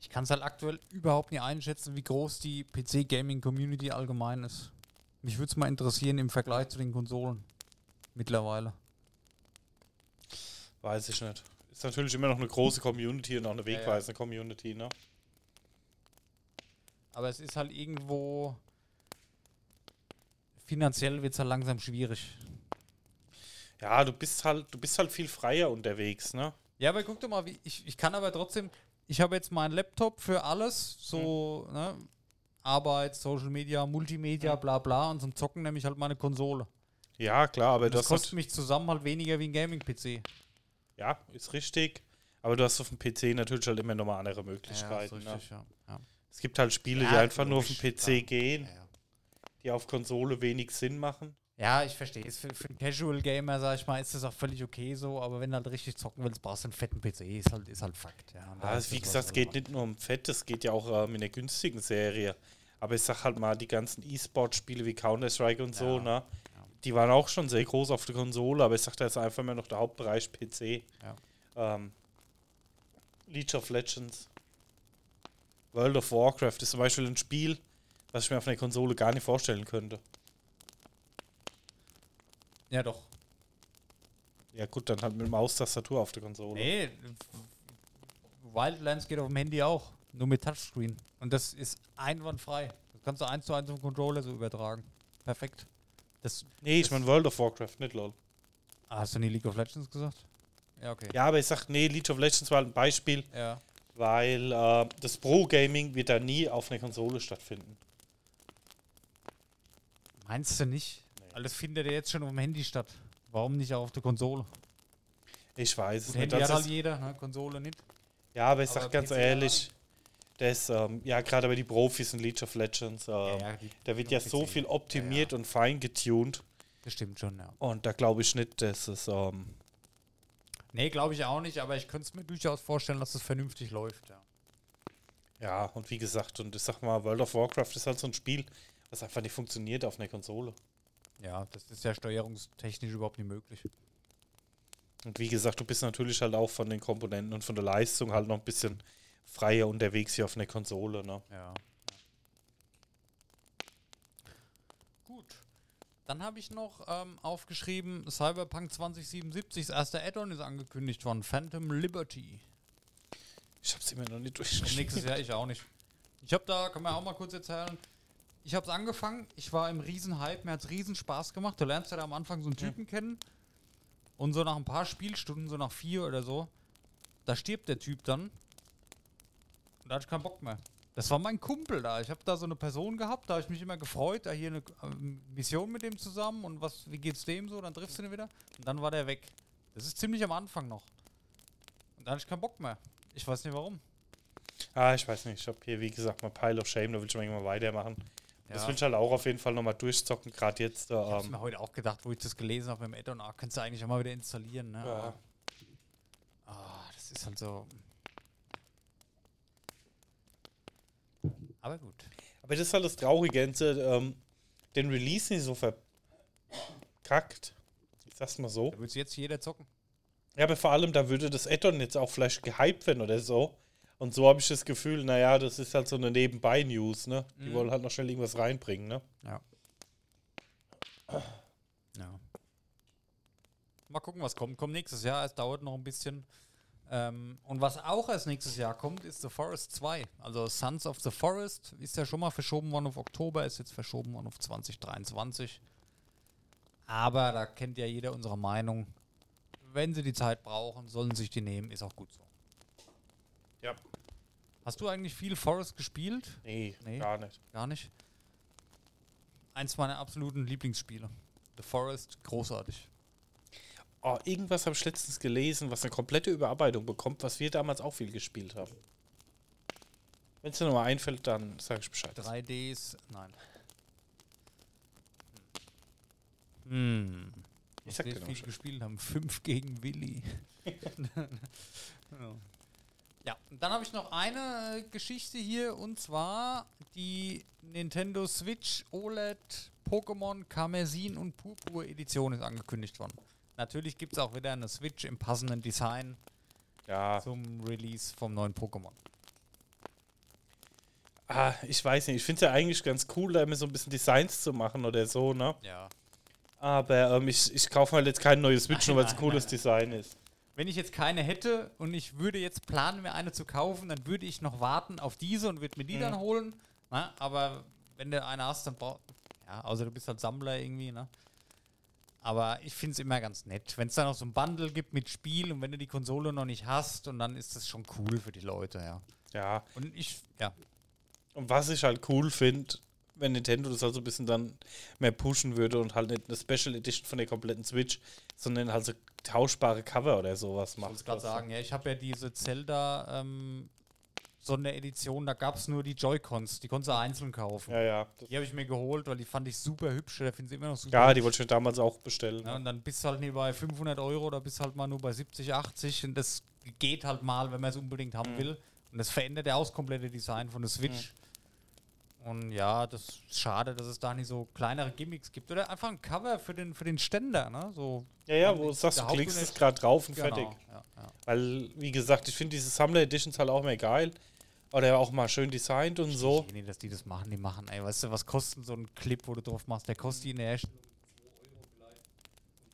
Ich kann es halt aktuell überhaupt nicht einschätzen, wie groß die PC-Gaming-Community allgemein ist. Mich würde es mal interessieren im Vergleich zu den Konsolen. Mittlerweile. Weiß ich nicht. Ist natürlich immer noch eine große Community und auch eine wegweisende Community, ne? Aber es ist halt irgendwo. Finanziell wird es halt langsam schwierig. Ja, du bist halt, du bist halt viel freier unterwegs, ne? Ja, aber guck doch mal, wie, ich, ich kann aber trotzdem. Ich habe jetzt meinen Laptop für alles, so ne, Arbeit, Social Media, Multimedia, Mhm. bla bla und zum Zocken nehme ich halt meine Konsole. Ja, klar, aber Und das hast kostet mich zusammen halt weniger wie ein Gaming-PC. Ja, ist richtig. Aber du hast auf dem PC natürlich halt immer nochmal andere Möglichkeiten. ne? ja. Ja. Es gibt halt Spiele, die Ja, einfach nur auf dem PC gehen, Ja. die auf Konsole wenig Sinn machen. Ja, ich verstehe. Ist Für, für einen Casual Gamer, sag ich mal, ist das auch völlig okay so, aber wenn du halt richtig zocken willst, brauchst du einen fetten PC. Ist halt, ist halt Fakt. Ja, Ja, ist wie das gesagt, es geht nicht nur um Fett, es geht ja auch ähm, in der günstigen Serie. Aber ich sag halt mal, die ganzen E-Sport-Spiele wie Counter-Strike und so, Ja, ne? Die waren auch schon sehr groß auf der Konsole, aber ich sag da jetzt einfach mal noch der Hauptbereich PC. Ja. Ähm, League of Legends, World of Warcraft ist zum Beispiel ein Spiel, was ich mir auf einer Konsole gar nicht vorstellen könnte. Ja, doch. Ja gut, dann halt mit Maustastatur auf der Konsole. Nee, Wildlands geht auf dem Handy auch. Nur mit Touchscreen. Und das ist einwandfrei. Das kannst du eins zu eins den Controller so übertragen. Perfekt. Das, Nee, ich meine World of Warcraft, nicht lol. ah, hast du nie League of Legends gesagt? Ja, okay. Ja, aber ich sag, nee, League of Legends war ein Beispiel, Ja. weil äh, das Pro-Gaming wird da nie auf einer Konsole stattfinden. Meinst du nicht? Alles findet ja jetzt schon auf dem Handy statt. Warum nicht auch auf der Konsole? Ich weiß es Das nicht. Handy Das hat halt jeder, ne? Konsole nicht. ja, aber ich aber sag ganz PC ehrlich, das, ähm, ja, gerade bei die Profis in League of Legends, ähm, die- da wird ja so viel optimiert Ja, und fein getuned. Das stimmt schon, ja. Und da glaube ich nicht, dass es. Ähm, Nee, glaube ich auch nicht, aber ich könnte es mir durchaus vorstellen, dass es vernünftig läuft, ja. ja, und wie gesagt, und ich sag mal, World of Warcraft ist halt so ein Spiel, was einfach nicht funktioniert auf einer Konsole. Ja, das ist ja steuerungstechnisch überhaupt nicht möglich. Und wie gesagt, du bist natürlich halt auch von den Komponenten und von der Leistung halt noch ein bisschen freier unterwegs hier auf einer Konsole, ne? Ja. Gut. Dann habe ich noch ähm, aufgeschrieben, Cyberpunk 2077, das erste Add-on ist angekündigt von Phantom Liberty. Ich hab's immer noch nicht durchgespielt. nächstes Jahr ich auch nicht. Ich habe da, kann man auch mal kurz erzählen, ich habe es angefangen, ich war im Riesenhype, mir hat es riesen Spaß gemacht. Du lernst ja da am Anfang so einen Typen kennen und so nach ein paar Spielstunden, so nach vier oder so, da stirbt der Typ dann da hatte ich keinen Bock mehr. Das war mein Kumpel da. Ich habe da so eine Person gehabt, da habe ich mich immer gefreut, da hier eine ähm, Mission mit dem zusammen und was, wie geht's dem so? Dann triffst du ihn wieder und dann war der weg. Das ist ziemlich am Anfang noch. Und da hatte ich keinen Bock mehr. Ich weiß nicht warum. Ah, ich weiß nicht. Ich habe hier, wie gesagt, mal Pile of Shame, da will ich mal irgendwann weitermachen. Das Ja. will ich halt auch auf jeden Fall nochmal durchzocken, gerade jetzt. Ich hab's Ähm, mir heute auch gedacht, wo ich das gelesen habe im Add-on, ah, kannst du eigentlich auch mal wieder installieren, ne? ja. Ah, das ist halt so. Aber gut. Aber das ist halt das Traurige, ähm, den Release nicht so verkackt. Ich sag's mal so. Da würde jetzt jeder zocken. Ja, aber vor allem, da würde das Addon jetzt auch vielleicht gehypt werden oder so. Und so habe ich das Gefühl, naja, das ist halt so eine Nebenbei-News, ne? Die Mhm. wollen halt noch schnell irgendwas reinbringen, ne? Ja. Ja. Mal gucken, was kommt. Kommt nächstes Jahr. Es dauert noch ein bisschen. Ähm, und was auch erst nächstes Jahr kommt, ist The Forest 2. Also Sons of the Forest ist ja schon mal verschoben worden auf Oktober, ist jetzt verschoben worden auf 2023. Aber da kennt ja jeder unsere Meinung. Wenn sie die Zeit brauchen, sollen sie sich die nehmen, ist auch gut so. Ja. Hast du eigentlich viel Forest gespielt? Nee, Nee. gar nicht. Gar nicht. Eins meiner absoluten Lieblingsspiele. The Forest, großartig. Oh, irgendwas habe ich letztens gelesen, was eine komplette Überarbeitung bekommt, was wir damals auch viel gespielt haben. Wenn es dir nochmal einfällt, dann sag ich Bescheid. 3Ds, nein. Hm. Ich sag noch viel Bescheid. gespielt haben. 5 gegen Willi. <laughs> ja. ja, dann habe ich noch eine Geschichte hier und zwar die Nintendo Switch OLED Pokémon Karmesin und Purpur Edition ist angekündigt worden. Natürlich gibt es auch wieder eine Switch im passenden Design Ja, zum Release vom neuen Pokémon. ah, ich weiß nicht. Ich finde es ja eigentlich ganz cool, da immer so ein bisschen Designs zu machen oder so, ne? Ja. Aber ähm, ich, ich kaufe halt jetzt kein neues Switch, nur weil es nein, cooles nein, Design ist. Wenn ich jetzt keine hätte und ich würde jetzt planen, mir eine zu kaufen, dann würde ich noch warten auf diese und würde mir die Mhm. dann holen. Na, aber wenn du eine hast, dann brauchst Ja, außer du bist halt Sammler irgendwie, ne? Aber ich finde es immer ganz nett, wenn es dann noch so ein Bundle gibt mit Spiel und wenn du die Konsole noch nicht hast und dann ist das schon cool für die Leute, ja. Ja, Und ich, ja, und was ich halt cool finde, wenn Nintendo das halt so ein bisschen dann mehr pushen würde und halt nicht eine Special Edition von der kompletten Switch, sondern halt so tauschbare Cover oder sowas ich macht. wollte es gerade sagen, ja, ich habe ja diese Zelda ähm, Sonderedition, da gab es nur die Joy-Cons, die konntest du einzeln kaufen. Ja, ja. Die habe ich mir geholt, weil die fand ich super hübsch, da finde ich immer noch super ja, hübsch. die wollte ich mir damals auch bestellen. Ja, und dann bist du halt nicht bei 500 Euro oder bist halt mal nur bei 70, 80 und das geht halt mal, wenn man es unbedingt haben Mhm. will. Und das verändert ja auch das komplette Design von der Switch. Und ja, das ist schade, dass es da nicht so kleinere Gimmicks gibt. Oder einfach ein Cover für den, für den Ständer, ne? So, Ja, ja, wo du sagst, du klickst es gerade drauf und genau, fertig. Ja, ja. Weil, wie gesagt, ich finde diese Sammler Editions halt auch mehr geil. Oder auch mal schön designt und so. Ich nicht, dass die das machen, die machen, ey, weißt du, was kostet so ein Clip, wo du drauf machst? Der kostet in der Herstellung.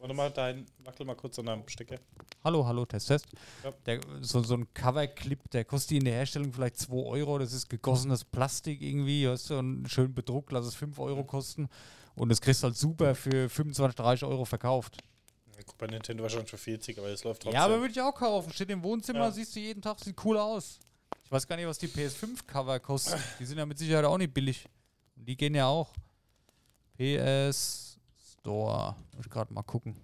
Warte mal, dein, wackel mal kurz an deinem Stecker. Hallo, hallo, Test, Test. Ja. Der, so, so ein Cover-Clip, der kostet in der Herstellung vielleicht 2 Euro. Das ist gegossenes Plastik irgendwie, weißt du, und schön bedruckt, lass es 5 Euro kosten. Und das kriegst du halt super für 25, 30 Euro verkauft. Ja, guck, bei Nintendo wahrscheinlich für 40, aber es läuft trotzdem. Ja, aber würde ich auch kaufen. Steht im Wohnzimmer, Ja. siehst du jeden Tag, sieht cool aus. Ich weiß gar nicht, was die PS5-Cover kosten. Die sind ja mit Sicherheit auch nicht billig. Und die gehen ja auch. PS Store. Muss ich gerade mal gucken.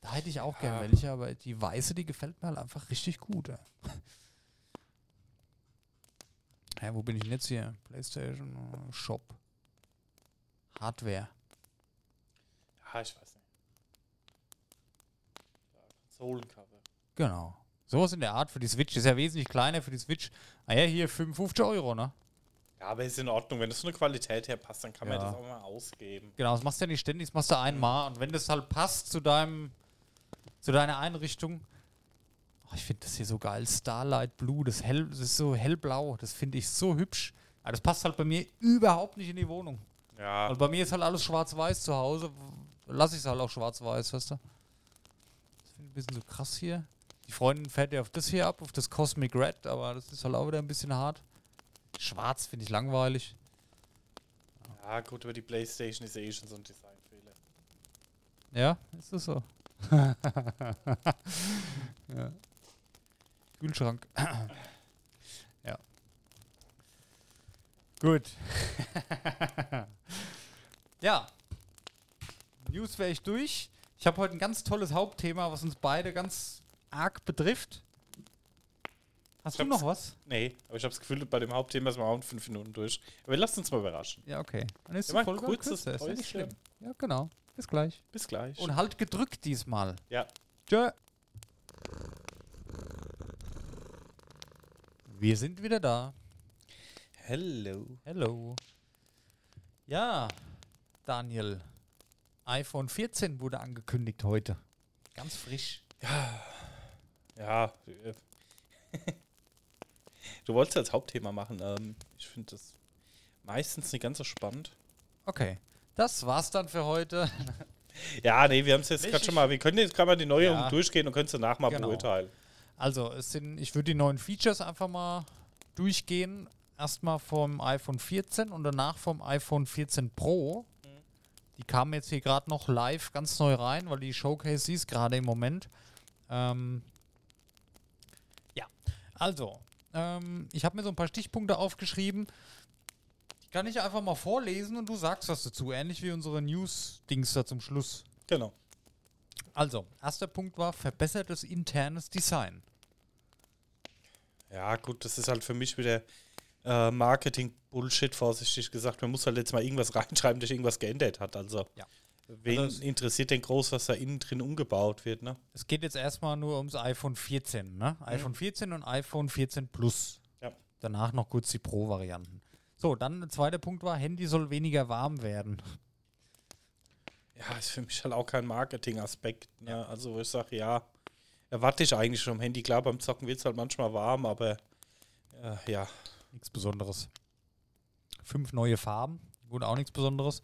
Da hätte ich auch gern Ja. welche, aber die weiße, die gefällt mir halt einfach richtig gut. Ja. <laughs> ja, wo bin ich denn jetzt hier? PlayStation Shop. Hardware. Ja, ich weiß nicht. Ja, Konsolencover. Genau. Sowas in der Art für die Switch ist ja wesentlich kleiner für die Switch. Ah ja, hier 55 Euro, ne? Ja, aber ist in Ordnung. Wenn das von der Qualität her passt, dann kann man Ja. das auch mal ausgeben. Genau, das machst du ja nicht ständig, das machst du einmal. Und wenn das halt passt zu deinem, zu deiner Einrichtung. Oh, ich finde das hier so geil. Starlight Blue, das, hell, das ist so hellblau. Das finde ich so hübsch. Aber das passt halt bei mir überhaupt nicht in die Wohnung. Ja, Weil bei mir ist halt alles schwarz-weiß zu Hause. Lass ich es halt auch schwarz-weiß, weißt du? Das finde ich ein bisschen so krass hier. Die Freundin fährt ja auf das hier ab, auf das Cosmic Red, aber das ist halt auch wieder ein bisschen hart. Schwarz finde ich langweilig. ja, gut, aber die Playstation ist eh schon so ein Designfehler. Ja, ist das so? <laughs> ja. Kühlschrank. <clears throat> ja. Gut. <laughs> ja. News wäre ich durch. Ich habe heute ein ganz tolles Hauptthema, was uns beide ganz arg betrifft. Hast Ich du noch was? Nee, aber ich habe das Gefühl, bei dem Hauptthema sind wir auch in fünf Minuten durch. Aber lasst uns mal überraschen. Ja, okay. Dann ist Ja, Folge kurzes kürzer, ist nicht schlimm. Ja, genau. Bis gleich. Bis gleich. Und halt gedrückt diesmal. ja. Tschö. Wir sind wieder da. Hello. Hello. Ja, Daniel. iPhone 14 wurde angekündigt heute. Ganz frisch. Ja. Äh, <laughs> du wolltest als Hauptthema machen. Ähm, ich finde das meistens nicht ganz so spannend. Okay. Das war's dann für heute. <laughs> Ja, nee, wir haben es jetzt gerade schon mal. Wir können jetzt gerade mal die Neuerung Ja. durchgehen und können es danach mal Genau. beurteilen. Also, es sind, ich würde die neuen Features einfach mal durchgehen. Erstmal vom iPhone 14 und danach vom iPhone 14 Pro. Die kamen jetzt hier gerade noch live ganz neu rein, weil die Showcase ist gerade im Moment. Ähm, ja, also, ähm, ich habe mir so ein paar Stichpunkte aufgeschrieben. Die kann ich einfach mal vorlesen und du sagst was dazu, ähnlich wie unsere News-Dings da zum Schluss. Genau. Also, erster Punkt war verbessertes internes Design. Ja, gut, das ist halt für mich wieder äh, Marketing-Bullshit, vorsichtig gesagt. Man muss halt jetzt mal irgendwas <laughs> reinschreiben, dass irgendwas geändert hat. Also, Ja. Wen Also es- interessiert denn groß, was da innen drin umgebaut wird, ne? Es geht jetzt erstmal nur ums iPhone 14, ne? iPhone 14 und iPhone 14 Plus. Ja. Danach noch kurz die Pro-Varianten. So, dann der zweite Punkt war, Handy soll weniger warm werden. Ja, ist für mich halt auch kein Marketing-Aspekt. Ne? Also, wo ich sage, ja, erwarte ich eigentlich schon am Handy. Klar, beim Zocken wird es halt manchmal warm, aber äh, ja. Nichts Besonderes. Fünf neue Farben, gut, auch nichts Besonderes.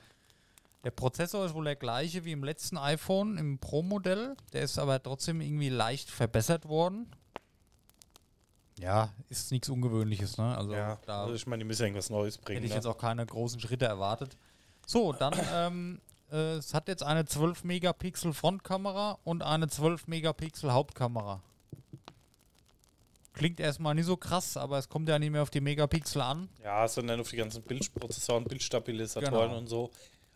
Der Prozessor ist wohl der gleiche wie im letzten iPhone, im Pro-Modell. Der ist aber trotzdem irgendwie leicht verbessert worden. Ja, ist nichts Ungewöhnliches, ne? Also ja. da Also, ich meine, die müssen irgendwas Neues bringen. Hätte ich ne? jetzt auch keine großen Schritte erwartet. So, dann, <coughs> ähm, äh, es hat jetzt eine 12 Megapixel Frontkamera und eine 12 Megapixel Hauptkamera. Klingt erstmal nicht so krass, aber es kommt ja nicht mehr auf die Megapixel an. Ja, sondern auf die ganzen Bildprozessoren, Bildstabilisatoren Genau. und so.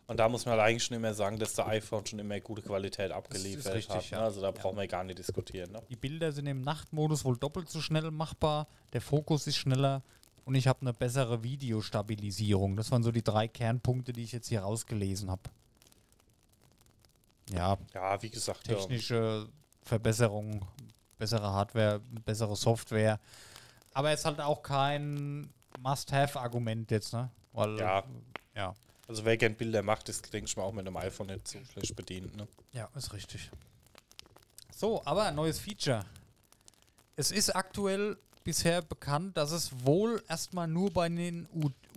Und da muss man halt eigentlich schon immer sagen, dass der iPhone schon immer gute Qualität abgeliefert richtig, hat. ja. Ne? Also da brauchen wir gar nicht diskutieren. Ne? Die Bilder sind im Nachtmodus wohl doppelt so schnell machbar. Der Fokus ist schneller und ich habe eine bessere Videostabilisierung. Das waren so die drei Kernpunkte, die ich jetzt hier rausgelesen habe. Ja, Ja, wie gesagt, technische Verbesserung, bessere Hardware, bessere Software. Aber es ist halt auch kein Must-Have-Argument jetzt, ne? Weil, Ja. ja. Also wer gern Bilder macht, ist, denke ich mal, auch mit einem iPhone nicht so schlecht bedient. Ne? Ja, ist richtig. So, aber ein neues Feature. Es ist aktuell bisher bekannt, dass es wohl erstmal nur bei den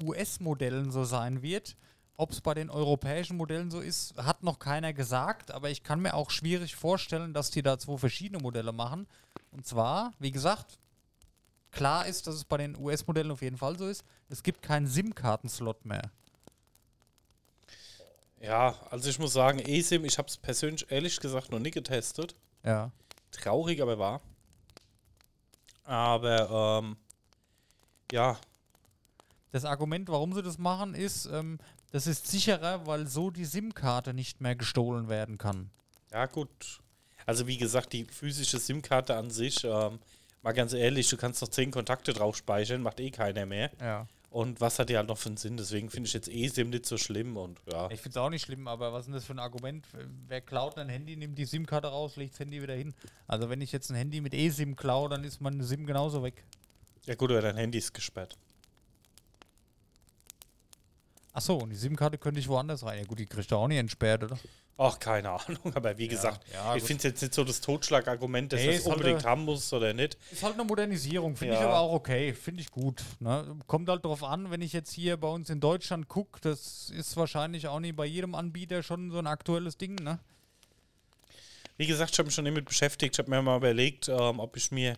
US-Modellen so sein wird. Ob es bei den europäischen Modellen so ist, hat noch keiner gesagt, aber ich kann mir auch schwierig vorstellen, dass die da zwei verschiedene Modelle machen. Und zwar, wie gesagt, klar ist, dass es bei den US-Modellen auf jeden Fall so ist, es gibt keinen SIM-Kartenslot mehr. Ja, also ich muss sagen, eSIM, ich habe es persönlich ehrlich gesagt noch nie getestet. Ja. Traurig, aber wahr. Aber, ähm, ja, Das Argument, warum sie das machen, ist, ähm, das ist sicherer, weil so die SIM-Karte nicht mehr gestohlen werden kann. ja gut. Also wie gesagt, die physische SIM-Karte an sich, ähm, mal ganz ehrlich, du kannst noch zehn Kontakte drauf speichern, macht eh keiner mehr. Ja. Und was hat die halt noch für einen Sinn? Deswegen finde ich jetzt eSIM nicht so schlimm und ja. Ich finde es auch nicht schlimm, aber was ist denn das für ein Argument? Wer klaut ein Handy, nimmt die SIM-Karte raus, legt das Handy wieder hin. Also wenn ich jetzt ein Handy mit eSIM klaue, dann ist meine SIM genauso weg. Ja gut, aber dein Handy ist gesperrt. Achso, und die SIM-Karte könnte ich woanders rein. Ja gut, die kriegt du auch nicht entsperrt, oder? Ach, keine Ahnung, aber wie gesagt, ja, ich finde es jetzt nicht so das Totschlagargument, dass Nee, das halt unbedingt eine- haben muss oder nicht. Ist halt eine Modernisierung, finde ich Ja. aber auch okay, finde ich gut. Ne? Kommt halt drauf an, wenn ich jetzt hier bei uns in Deutschland gucke, das ist wahrscheinlich auch nicht bei jedem Anbieter schon so ein aktuelles Ding, ne? Wie gesagt, ich habe mich schon damit beschäftigt. Ich habe mir mal überlegt, ähm, ob ich mir,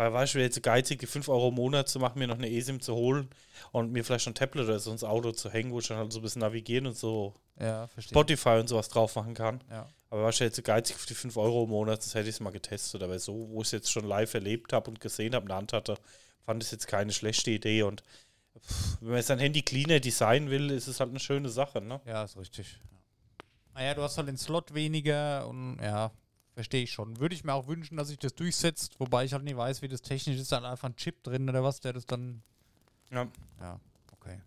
aber war ich wieder jetzt so geizig, die 5 Euro im Monat zu machen, mir noch eine eSIM zu holen und mir vielleicht noch ein Tablet oder so ins Auto zu hängen, wo ich dann halt so ein bisschen navigieren und so Ja. Spotify und sowas drauf machen kann. Ja. Aber war ich jetzt so geizig für die 5 Euro im Monat, das hätte ich es mal getestet. Aber so, wo ich es jetzt schon live erlebt habe und gesehen habe, in der Hand hatte, fand ich es jetzt keine schlechte Idee. Und pff, wenn man sein Handy cleaner designen will, ist es halt eine schöne Sache, ne? Ja, ist richtig. Naja, du hast halt den Slot weniger und ja, verstehe ich schon. Würde ich mir auch wünschen, dass sich das durchsetzt, wobei ich halt nicht weiß, wie das technisch ist. Dann einfach ein Chip drin oder was, der das dann. Ja. Ja, okay.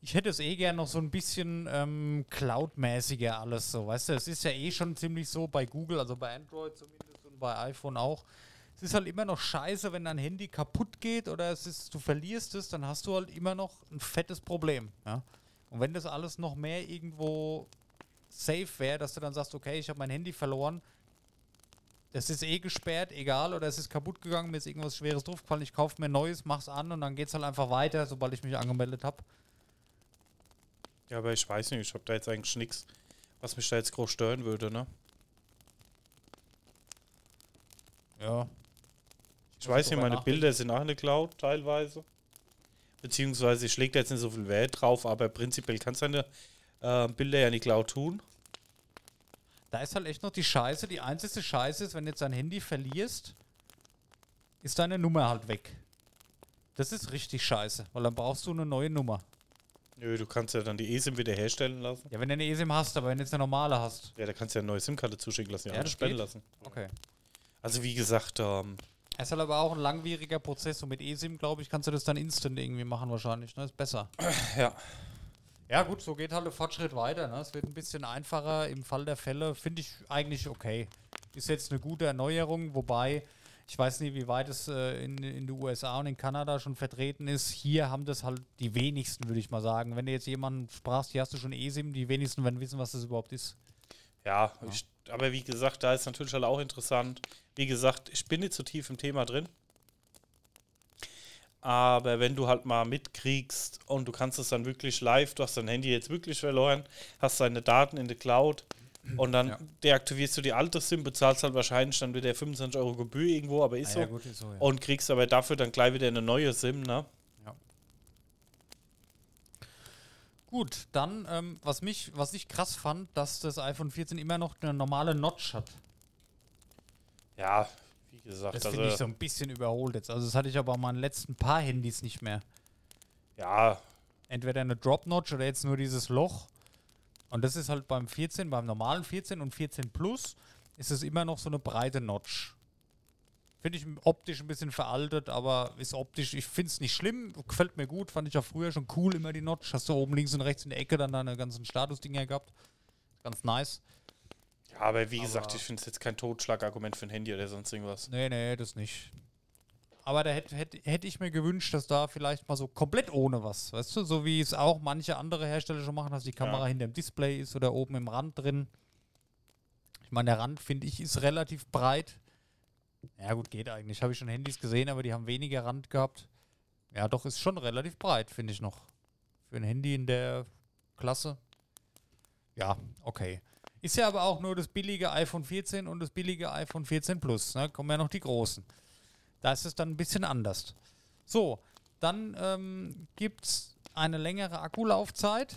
Ich hätte es eh gern noch so ein bisschen ähm, Cloud-mäßiger alles so, weißt du? Es ist ja eh schon ziemlich so bei Google, also bei Android zumindest und bei iPhone auch. Es ist halt immer noch scheiße, wenn dein Handy kaputt geht oder es ist, du verlierst es, dann hast du halt immer noch ein fettes Problem. Ja? Und wenn das alles noch mehr irgendwo safe wäre, dass du dann sagst, okay, ich habe mein Handy verloren, das ist eh gesperrt, egal, oder es ist kaputt gegangen, mir ist irgendwas Schweres draufgefallen, ich kaufe mir neues, mach's an und dann geht's halt einfach weiter, sobald ich mich angemeldet habe. Ja, aber ich weiß nicht, ich habe da jetzt eigentlich nichts, was mich da jetzt groß stören würde, ne? Ja. Ich Muss weiß ich nicht, meine. Bilder sind auch in der Cloud teilweise. Beziehungsweise ich lege da jetzt nicht so viel Wert drauf, aber prinzipiell kannst du deine äh, Bilder ja in die Cloud tun. Da ist halt echt noch die Scheiße. Die einzige Scheiße ist, wenn du jetzt dein Handy verlierst, ist deine Nummer halt weg. Das ist richtig scheiße, weil dann brauchst du eine neue Nummer. Nö, du kannst ja dann die eSIM wieder herstellen lassen. Ja, wenn du eine eSIM hast, aber wenn du jetzt eine normale hast. Ja, da kannst du ja eine neue SIM-Karte zuschicken lassen, ja, Ja, spenden lassen. Okay. Also wie gesagt, ähm, Es ist halt aber auch ein langwieriger Prozess und mit eSIM, glaube ich, kannst du das dann instant irgendwie machen wahrscheinlich. Ne? Ist besser. ja. Ja gut, so geht halt der Fortschritt weiter. Ne? Es wird ein bisschen einfacher im Fall der Fälle. Finde ich eigentlich okay. Ist jetzt eine gute Erneuerung, wobei ich weiß nicht, wie weit es äh, in, in den USA und in Kanada schon vertreten ist. Hier haben das halt die wenigsten, würde ich mal sagen. Wenn du jetzt jemanden sprachst, hier hast du schon eSIM, die wenigsten werden wissen, was das überhaupt ist. Ja, Ich, aber wie gesagt, da ist natürlich halt auch interessant. Wie gesagt, ich bin nicht so tief im Thema drin. Aber wenn du halt mal mitkriegst und du kannst es dann wirklich live, du hast dein Handy jetzt wirklich verloren, hast deine Daten in der Cloud und dann Ja. deaktivierst du die alte SIM, bezahlst halt wahrscheinlich dann wieder 25 Euro Gebühr irgendwo, aber ist so. gut, ist so, ja. Und kriegst aber dafür dann gleich wieder eine neue SIM, ne? Gut, dann, ähm, was mich, was ich krass fand, dass das iPhone 14 immer noch eine normale Notch hat. Ja, wie gesagt, Das also, finde ich so ein bisschen überholt jetzt. Also das hatte ich aber an meinen letzten paar Handys nicht mehr. ja, Entweder eine Drop-Notch oder jetzt nur dieses Loch. Und das ist halt beim 14, beim normalen 14 und 14 Plus ist es immer noch so eine breite Notch. Finde ich optisch ein bisschen veraltet, aber ist optisch, ich finde es nicht schlimm, gefällt mir gut, fand ich auch früher schon cool, immer die Notch. Hast du oben links und rechts in der Ecke dann deine ganzen Statusdinger gehabt. Ganz nice. Ja, aber wie Aber- gesagt, ich finde es jetzt kein Totschlagargument für ein Handy oder sonst irgendwas. Nee, nee, das nicht. Aber da hätte hätt, hätt ich mir gewünscht, dass da vielleicht mal so komplett ohne was, weißt du, so wie es auch manche andere Hersteller schon machen, dass die Kamera Ja. hinter dem Display ist oder oben im Rand drin. Ich meine, der Rand, finde ich, ist relativ breit. Ja, gut, geht eigentlich. Habe ich schon Handys gesehen, aber die haben weniger Rand gehabt. Ja, doch, ist schon relativ breit, finde ich noch. Für ein Handy in der Klasse. Ja, okay. Ist ja aber auch nur das billige iPhone 14 und das billige iPhone 14 Plus. Ne? Kommen ja noch die großen. Da ist es dann ein bisschen anders. So, dann ähm, gibt es eine längere Akkulaufzeit.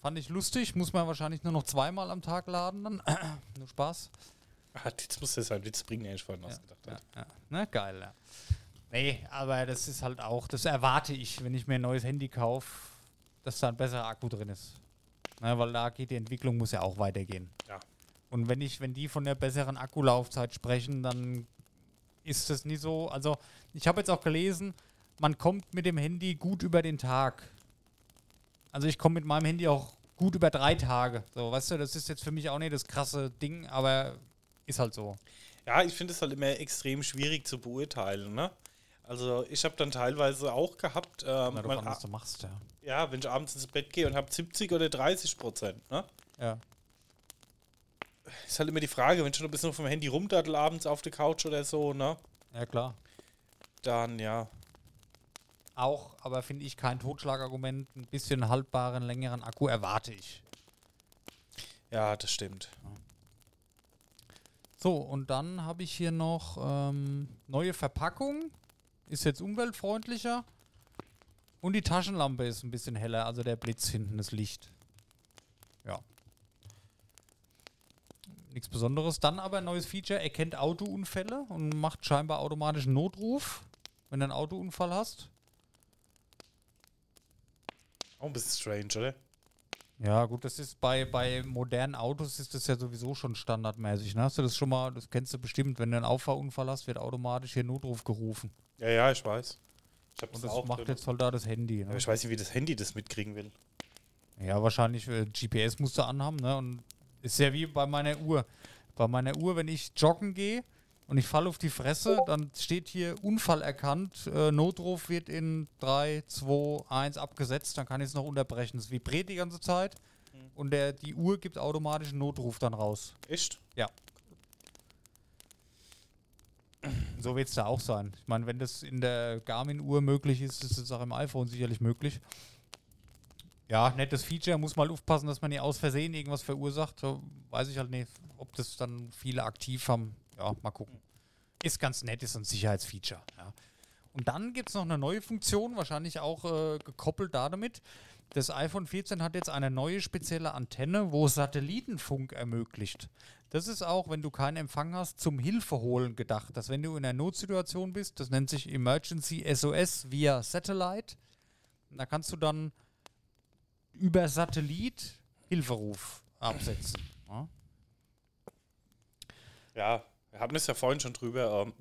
Fand ich lustig. Muss man wahrscheinlich nur noch zweimal am Tag laden dann. <clears throat> nur Spaß. Ah, jetzt muss das halt Witz bringen, den ich vorhin ausgedacht Ja, ja. Ne, geil, ja. Nee, aber das ist halt auch, das erwarte ich, wenn ich mir ein neues Handy kaufe, dass da ein besserer Akku drin ist. Ne, weil da geht die Entwicklung, muss ja auch weitergehen. Ja. Und wenn ich, wenn die von der besseren Akkulaufzeit sprechen, dann ist das nie so. Also, ich habe jetzt auch gelesen, man kommt mit dem Handy gut über den Tag. Also ich komme mit meinem Handy auch gut über drei Tage. So, weißt du, das ist jetzt für mich auch nicht das krasse Ding, aber ist halt so. Ja, ich finde es halt immer extrem schwierig zu beurteilen. Ne? Also ich habe dann teilweise auch gehabt, ähm, Na, mein, an, was du machst, ja. ja, wenn ich abends ins Bett gehe und habe 70 oder 30 Prozent. Ne? Ja. Ist halt immer die Frage, wenn ich schon ein bisschen vom Handy rumdattel abends auf der Couch oder so, ne? Ja, klar. Dann ja. Auch, aber finde ich kein Totschlagargument. Ein bisschen haltbaren, längeren Akku erwarte ich. Ja, das stimmt. So, und dann habe ich hier noch ähm, neue Verpackung. Ist jetzt umweltfreundlicher. Und die Taschenlampe ist ein bisschen heller, also der Blitz hinten, das Licht. Ja. Nichts Besonderes. Dann aber ein neues Feature, erkennt Autounfälle und macht scheinbar automatisch einen Notruf, wenn du einen Autounfall hast. Auch ein bisschen strange, oder? Ja, gut, das ist bei, bei modernen Autos ist das ja sowieso schon standardmäßig. Ne? Hast du das schon mal, das kennst du bestimmt, wenn du einen Auffahrunfall hast, wird automatisch hier Notruf gerufen. Ja, ja, ich weiß. Ich Und das das auch macht drin. jetzt halt da das Handy. Aber Ne? ich weiß nicht, wie das Handy das mitkriegen will. Ja, wahrscheinlich äh, GPS musst du anhaben, ne? Und ist ja wie bei meiner Uhr. Bei meiner Uhr, wenn ich joggen gehe und ich falle auf die Fresse, dann steht hier Unfall erkannt, äh, Notruf wird in 3, 2, 1 abgesetzt, dann kann ich es noch unterbrechen. Es vibriert die ganze Zeit und der, die Uhr gibt automatisch einen Notruf dann raus. Echt? Ja. So wird es da auch sein. Ich meine, wenn das in der Garmin-Uhr möglich ist, ist es auch im iPhone sicherlich möglich. Ja, nettes Feature. Muss mal aufpassen, dass man nicht aus Versehen irgendwas verursacht. So, weiß ich halt nicht, ob das dann viele aktiv haben. Ja, mal gucken. Ist ganz nett, ist ein Sicherheitsfeature. Ja. Und dann gibt es noch eine neue Funktion, wahrscheinlich auch äh, gekoppelt damit. Das iPhone 14 hat jetzt eine neue spezielle Antenne, wo Satellitenfunk ermöglicht. Das ist auch, wenn du keinen Empfang hast, zum Hilfeholen gedacht. Dass wenn du in einer Notsituation bist, das nennt sich Emergency SOS via Satellite, da kannst du dann über Satellit Hilferuf absetzen. Ja? Ja, wir hatten es ja vorhin schon drüber. Ähm,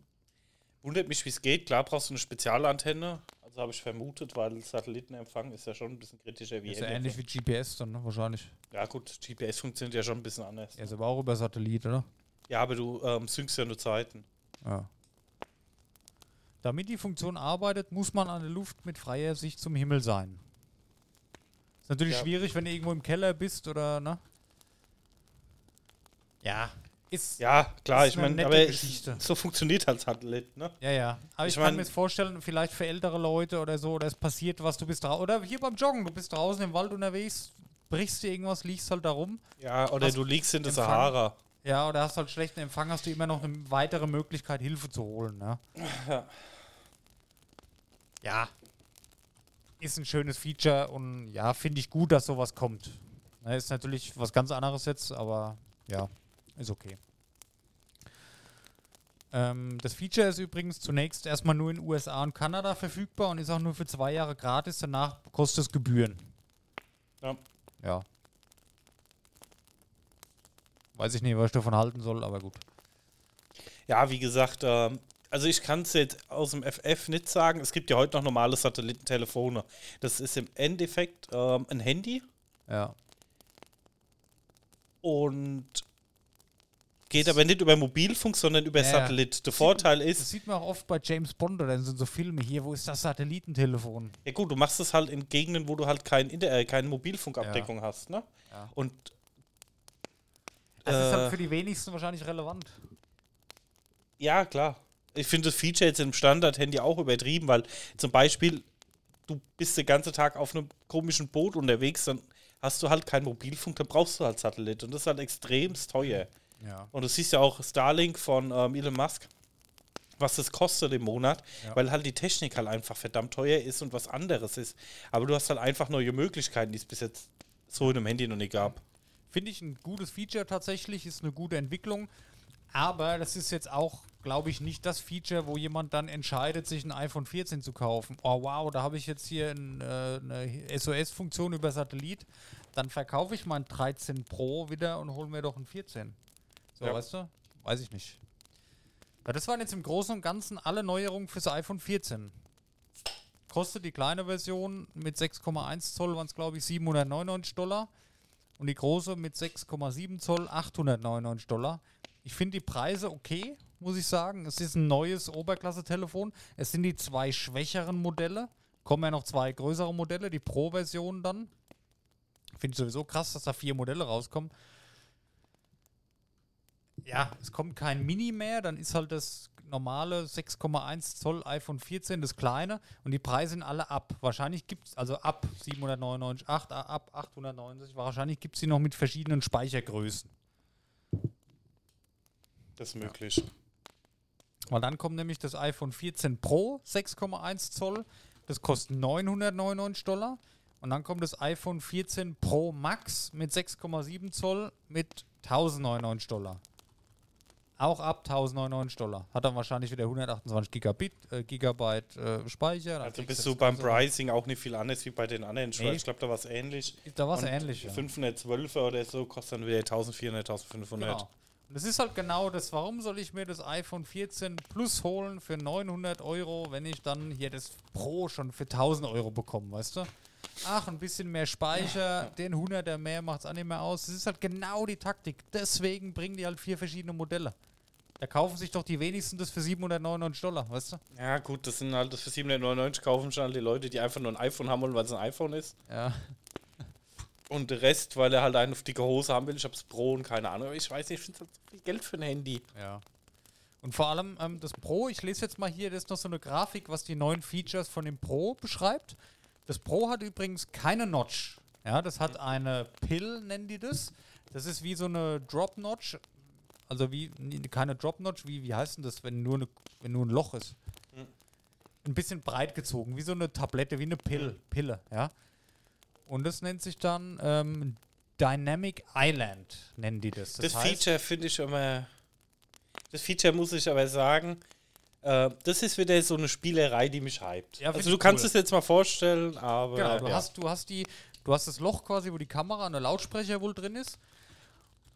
wundert mich, wie es geht. Klar brauchst du eine Spezialantenne. Also habe ich vermutet, weil Satellitenempfang ist ja schon ein bisschen kritischer wie Ist ja ähnlich wie GPS dann, ne? wahrscheinlich. Ja gut, GPS funktioniert ja schon ein bisschen anders. Er ist aber auch über Satellit, oder? Ja, aber du ähm, synkst ja nur Zeiten. Ja. Damit die Funktion arbeitet, muss man an der Luft mit freier Sicht zum Himmel sein. Ist natürlich Ja. schwierig, wenn du irgendwo im Keller bist oder, ne? Ja, ist. Ja, klar, Ist ich eine meine, aber Geschichte. so funktioniert halt Satellit, ne? Ja, ja. Aber Ich ich, kann mir jetzt vorstellen, vielleicht für ältere Leute oder so, oder es passiert was, du bist draußen. Oder hier beim Joggen, du bist draußen im Wald unterwegs, brichst dir irgendwas, liegst halt da rum. Ja, oder du liegst in der Empfang? Sahara. Ja, oder hast halt schlechten Empfang, hast du immer noch eine weitere Möglichkeit, Hilfe zu holen. Ne? Ja. Ja. Ist ein schönes Feature und ja, finde ich gut, dass sowas kommt. Ne, ist natürlich was ganz anderes jetzt, aber ja, ist okay. Ähm, das Feature ist übrigens zunächst erstmal nur in USA und Kanada verfügbar und ist auch nur für zwei Jahre gratis. Danach kostet es Gebühren. Ja. Ja. Weiß ich nicht, was ich davon halten soll, aber gut. Ja, wie gesagt, ähm, also ich kann es jetzt aus dem FF nicht sagen. Es gibt ja heute noch normale Satellitentelefone. Das ist im Endeffekt ähm, ein Handy Ja. und geht aber nicht über Mobilfunk, sondern über Ja, ja. Satellit. Der Vorteil Das ist, sieht man auch oft bei James Bond oder sind so Filme hier, wo ist das Satellitentelefon? ja gut, du machst es halt in Gegenden, wo du halt kein Inter äh, keine Mobilfunkabdeckung hast, ne? Ja. Und Das ist Äh. halt für die wenigsten wahrscheinlich relevant. ja, klar. Ich finde das Feature jetzt im Standard-Handy auch übertrieben, weil zum Beispiel du bist den ganzen Tag auf einem komischen Boot unterwegs, dann hast du halt keinen Mobilfunk, dann brauchst du halt Satellit und das ist halt extremst teuer. Ja. Und du siehst ja auch Starlink von ähm, Elon Musk, was das kostet im Monat, Ja. weil halt die Technik halt einfach verdammt teuer ist und was anderes ist. Aber du hast halt einfach neue Möglichkeiten, die es bis jetzt so in einem Handy noch nicht gab. Finde ich ein gutes Feature tatsächlich, ist eine gute Entwicklung. Aber das ist jetzt auch, glaube ich, nicht das Feature, wo jemand dann entscheidet, sich ein iPhone 14 zu kaufen. Oh wow, da habe ich jetzt hier ein, äh, eine SOS-Funktion über Satellit. Dann verkaufe ich mein 13 Pro wieder und hole mir doch ein 14. So, Ja. weißt du? Weiß ich nicht. Ja, das waren jetzt im Großen und Ganzen alle Neuerungen fürs iPhone 14. Kostet die kleine Version mit 6,1 Zoll, waren es glaube ich 799 Dollar. Und die große mit 6,7 Zoll 899 Dollar. Ich finde die Preise okay, muss ich sagen. Es ist ein neues Oberklasse-Telefon. Es sind die zwei schwächeren Modelle. Kommen ja noch zwei größere Modelle, die Pro-Version dann. Finde ich sowieso krass, dass da vier Modelle rauskommen. Ja, es kommt kein Mini mehr, dann ist halt das normale 6,1 Zoll iPhone 14 das kleine und die Preise sind alle ab. Wahrscheinlich gibt es, also ab 799, 8, ab 890, wahrscheinlich gibt es sie noch mit verschiedenen Speichergrößen. Das ist möglich. Weil dann kommt nämlich das iPhone 14 Pro 6,1 Zoll. Das kostet 999 Dollar. Und dann kommt das iPhone 14 Pro Max mit 6,7 Zoll mit 1099 Dollar. Auch ab 1099 Dollar. Hat dann wahrscheinlich wieder 128 Gigabit, äh, Gigabyte äh, Speicher. Also bist du beim Pricing auch nicht viel anders wie bei den anderen. Nee. ich glaube, da war es ähnlich. Da war es ähnlich. Ja. 512 oder so kostet dann wieder 1400, 1500. Genau. Und das ist halt genau das, warum soll ich mir das iPhone 14 Plus holen für 900 Euro, wenn ich dann hier das Pro schon für 1000 Euro bekomme, weißt du? Ach, ein bisschen mehr Speicher, den 100er mehr macht es auch nicht mehr aus. Das ist halt genau die Taktik. Deswegen bringen die halt vier verschiedene Modelle. Da kaufen sich doch die wenigsten das für 799 Dollar, weißt du? Ja, gut, das sind halt das für 799 kaufen schon halt die Leute, die einfach nur ein iPhone haben wollen, weil es ein iPhone ist. Ja. Und der Rest, weil er halt eine auf dicke Hose haben will. Ich hab's Pro und keine Ahnung. Ich weiß nicht, ich finde halt so viel Geld für ein Handy. Ja. Und vor allem ähm, das Pro, ich lese jetzt mal hier, das ist noch so eine Grafik, was die neuen Features von dem Pro beschreibt. Das Pro hat übrigens keine Notch. Ja, das hat eine Pill, nennen die das. Das ist wie so eine Drop-Notch. Also wie, keine Drop-Notch, wie, wie heißt denn das, wenn nur, eine, wenn nur ein Loch ist? Ein bisschen breit gezogen, wie so eine Tablette, wie eine Pill, Pille, ja. Und das nennt sich dann ähm, Dynamic Island, nennen die das. Das, heißt- Feature finde ich immer. Das Feature muss ich aber sagen, äh, das ist wieder so eine Spielerei, die mich hypt. Ja, also du kannst cool. es jetzt mal vorstellen, aber. Genau, du ja. hast, du hast die, du hast das Loch quasi, wo die Kamera und der Lautsprecher wohl drin ist.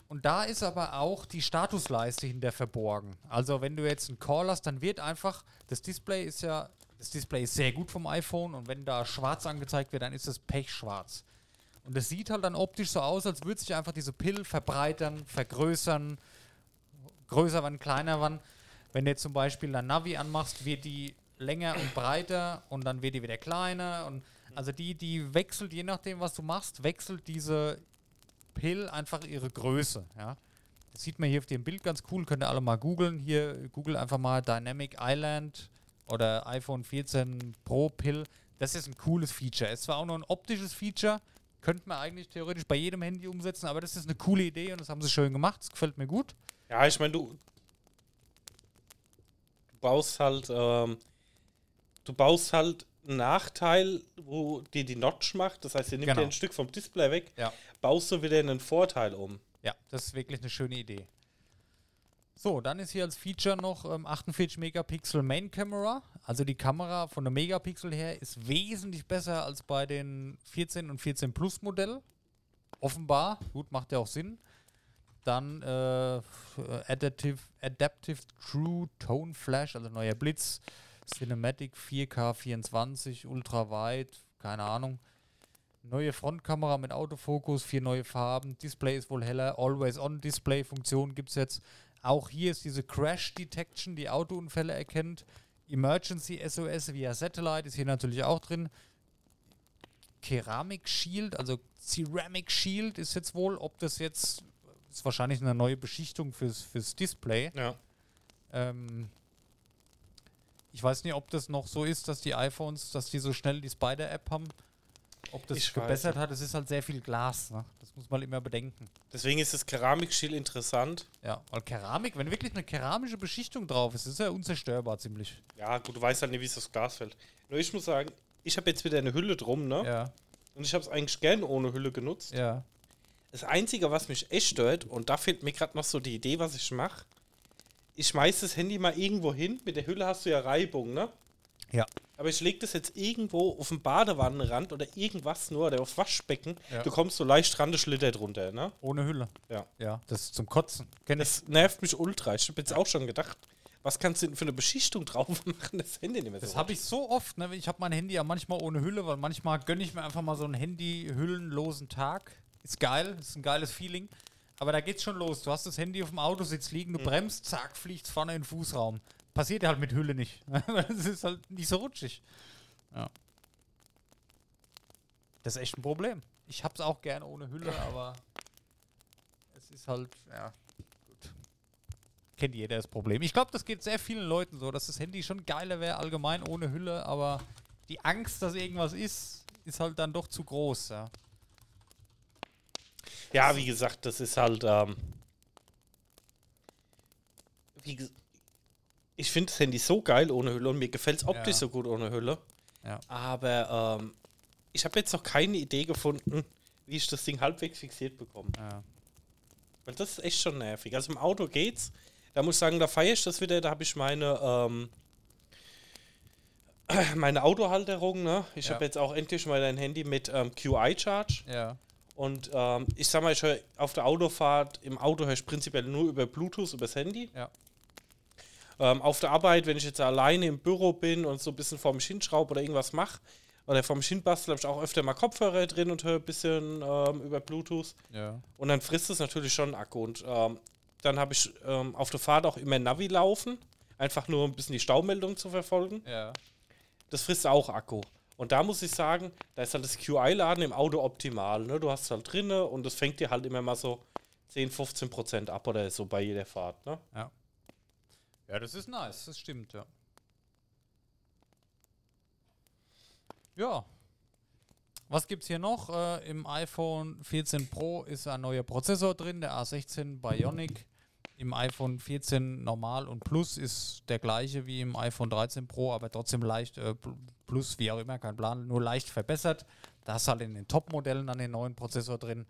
Und da ist aber auch die Statusleiste hinter verborgen. Also wenn du jetzt einen Call hast, dann wird einfach, das Display ist ja, das Display ist sehr gut vom iPhone und wenn da schwarz angezeigt wird, dann ist es pechschwarz. Und das sieht halt dann optisch so aus, als würde sich einfach diese Pill verbreitern, vergrößern, größer werden, kleiner werden. Wenn du jetzt zum Beispiel dein Navi anmachst, wird die länger und breiter und dann wird die wieder kleiner. Und also die, die wechselt, je nachdem, was du machst, wechselt diese Pill einfach ihre Größe. Ja? Das sieht man hier auf dem Bild ganz cool, könnt ihr alle mal googeln. Hier google einfach mal Dynamic Island oder iPhone 14 Pro Pill. Das ist ein cooles Feature. Es war auch nur ein optisches Feature, könnte man eigentlich theoretisch bei jedem Handy umsetzen, aber das ist eine coole Idee und das haben sie schön gemacht. Das gefällt mir gut. Ja, ich meine, du, du baust halt, ähm, du baust halt einen Nachteil, wo dir die Notch macht. Das heißt, ihr nimmt Genau. dir ein Stück vom Display weg, Ja. baust du wieder einen Vorteil um. Ja, das ist wirklich eine schöne Idee. So, dann ist hier als Feature noch ähm, 48 Megapixel Main Camera. Also die Kamera von der Megapixel her ist wesentlich besser als bei den 14 und 14 Plus Modell. Offenbar, gut, macht ja auch Sinn. Dann äh, Adaptive, Adaptive True Tone Flash, also neuer Blitz, Cinematic 4K 24, ultra weit, keine Ahnung. Neue Frontkamera mit Autofokus, vier neue Farben, Display ist wohl heller, Always-On-Display-Funktion gibt es jetzt. Auch hier ist diese Crash Detection, die Autounfälle erkennt. Emergency SOS via Satellite ist hier natürlich auch drin. Keramik Shield, also Ceramic Shield ist jetzt wohl, ob das jetzt, ist wahrscheinlich eine neue Beschichtung fürs, fürs Display. Ja. Ähm, ich weiß nicht, ob das noch so ist, dass die iPhones, dass die so schnell die Spider-App haben. Ob das Ich weiß gebessert hat, es ist halt sehr viel Glas. Ne? Das muss man immer bedenken. Deswegen ist das Keramikschild interessant. Ja, weil Keramik, wenn wirklich eine keramische Beschichtung drauf ist, ist ja unzerstörbar ziemlich. Ja, gut, du weißt halt nicht, wie es aufs Glas fällt. Nur ich muss sagen, ich habe jetzt wieder eine Hülle drum, ne? Ja. Und ich habe es eigentlich gern ohne Hülle genutzt. Ja. Das Einzige, was mich echt stört, und da fehlt mir gerade noch so die Idee, was ich mache, ich schmeiß das Handy mal irgendwo hin. Mit der Hülle hast du ja Reibung, ne? Ja. Aber ich lege das jetzt irgendwo auf den Badewannenrand oder irgendwas nur oder aufs Waschbecken. Ja. Du kommst so leicht dran, das schlittert runter, ne? Ohne Hülle. Ja. Ja. Das ist zum Kotzen. Kenn ich. Das nervt mich ultra. Ich habe jetzt auch schon gedacht, was kannst du denn für eine Beschichtung drauf <laughs> machen, das Handy nicht mehr so Das habe ich so oft, ne? Ich habe mein Handy ja manchmal ohne Hülle, weil manchmal gönne ich mir einfach mal so einen Handy-hüllenlosen Tag. Ist geil, ist ein geiles Feeling. Aber da geht's schon los. Du hast das Handy auf dem Autositz liegen, du bremst, zack, fliegst vorne in den Fußraum. Passiert ja halt mit Hülle nicht. <laughs> Das ist halt nicht so rutschig. Ja. Das ist echt ein Problem. Ich hab's auch gerne ohne Hülle, <laughs> aber es ist halt, ja, gut. Kennt jeder das Problem. Ich glaube, das geht sehr vielen Leuten so, dass das Handy schon geiler wäre, allgemein ohne Hülle, aber die Angst, dass irgendwas ist, ist halt dann doch zu groß, ja. Ja, wie gesagt, das ist halt. Ähm, wie, ich finde das Handy so geil ohne Hülle und mir gefällt es optisch Ja. so gut ohne Hülle. Ja. Aber ähm, ich habe jetzt noch keine Idee gefunden, wie ich das Ding halbwegs fixiert bekomme. ja. Weil das ist echt schon nervig. Also im Auto geht's. Da muss ich sagen, da feiere ich das wieder. Da habe ich meine, ähm, <clears throat> meine Autohalterung. Ne? Ich Ja. habe jetzt auch endlich mal ein Handy mit ähm, QI-Charge. Ja. Und ähm, ich sag mal, ich höre auf der Autofahrt, im Auto höre ich prinzipiell nur über Bluetooth, übers Handy. Ja. Ähm, auf der Arbeit, wenn ich jetzt alleine im Büro bin und so ein bisschen vor mich hinschraube oder irgendwas mache, oder vor mich hinbastel, habe ich auch öfter mal Kopfhörer drin und höre ein bisschen ähm, über Bluetooth. Ja. Und dann frisst es natürlich schon Akku. Und ähm, dann habe ich ähm, auf der Fahrt auch immer Navi laufen, einfach nur ein bisschen die Staumeldung zu verfolgen. Ja. Das frisst auch Akku. Und da muss ich sagen, da ist halt das QI-Laden im Auto optimal. Ne? Du hast es halt drinne und das fängt dir halt immer mal so 10, 15 Prozent ab oder so bei jeder Fahrt. Ne? Ja. Ja, das ist nice, das stimmt, ja. Ja. Was gibt's hier noch? Äh, Im iPhone 14 Pro ist ein neuer Prozessor drin, der A16 Bionic. Im iPhone 14 Normal und Plus ist der gleiche wie im iPhone 13 Pro, aber trotzdem leicht äh, Pl- Plus, wie auch immer, kein Plan, nur leicht verbessert. Da hast du halt in den Top-Modellen dann den neuen Prozessor drin.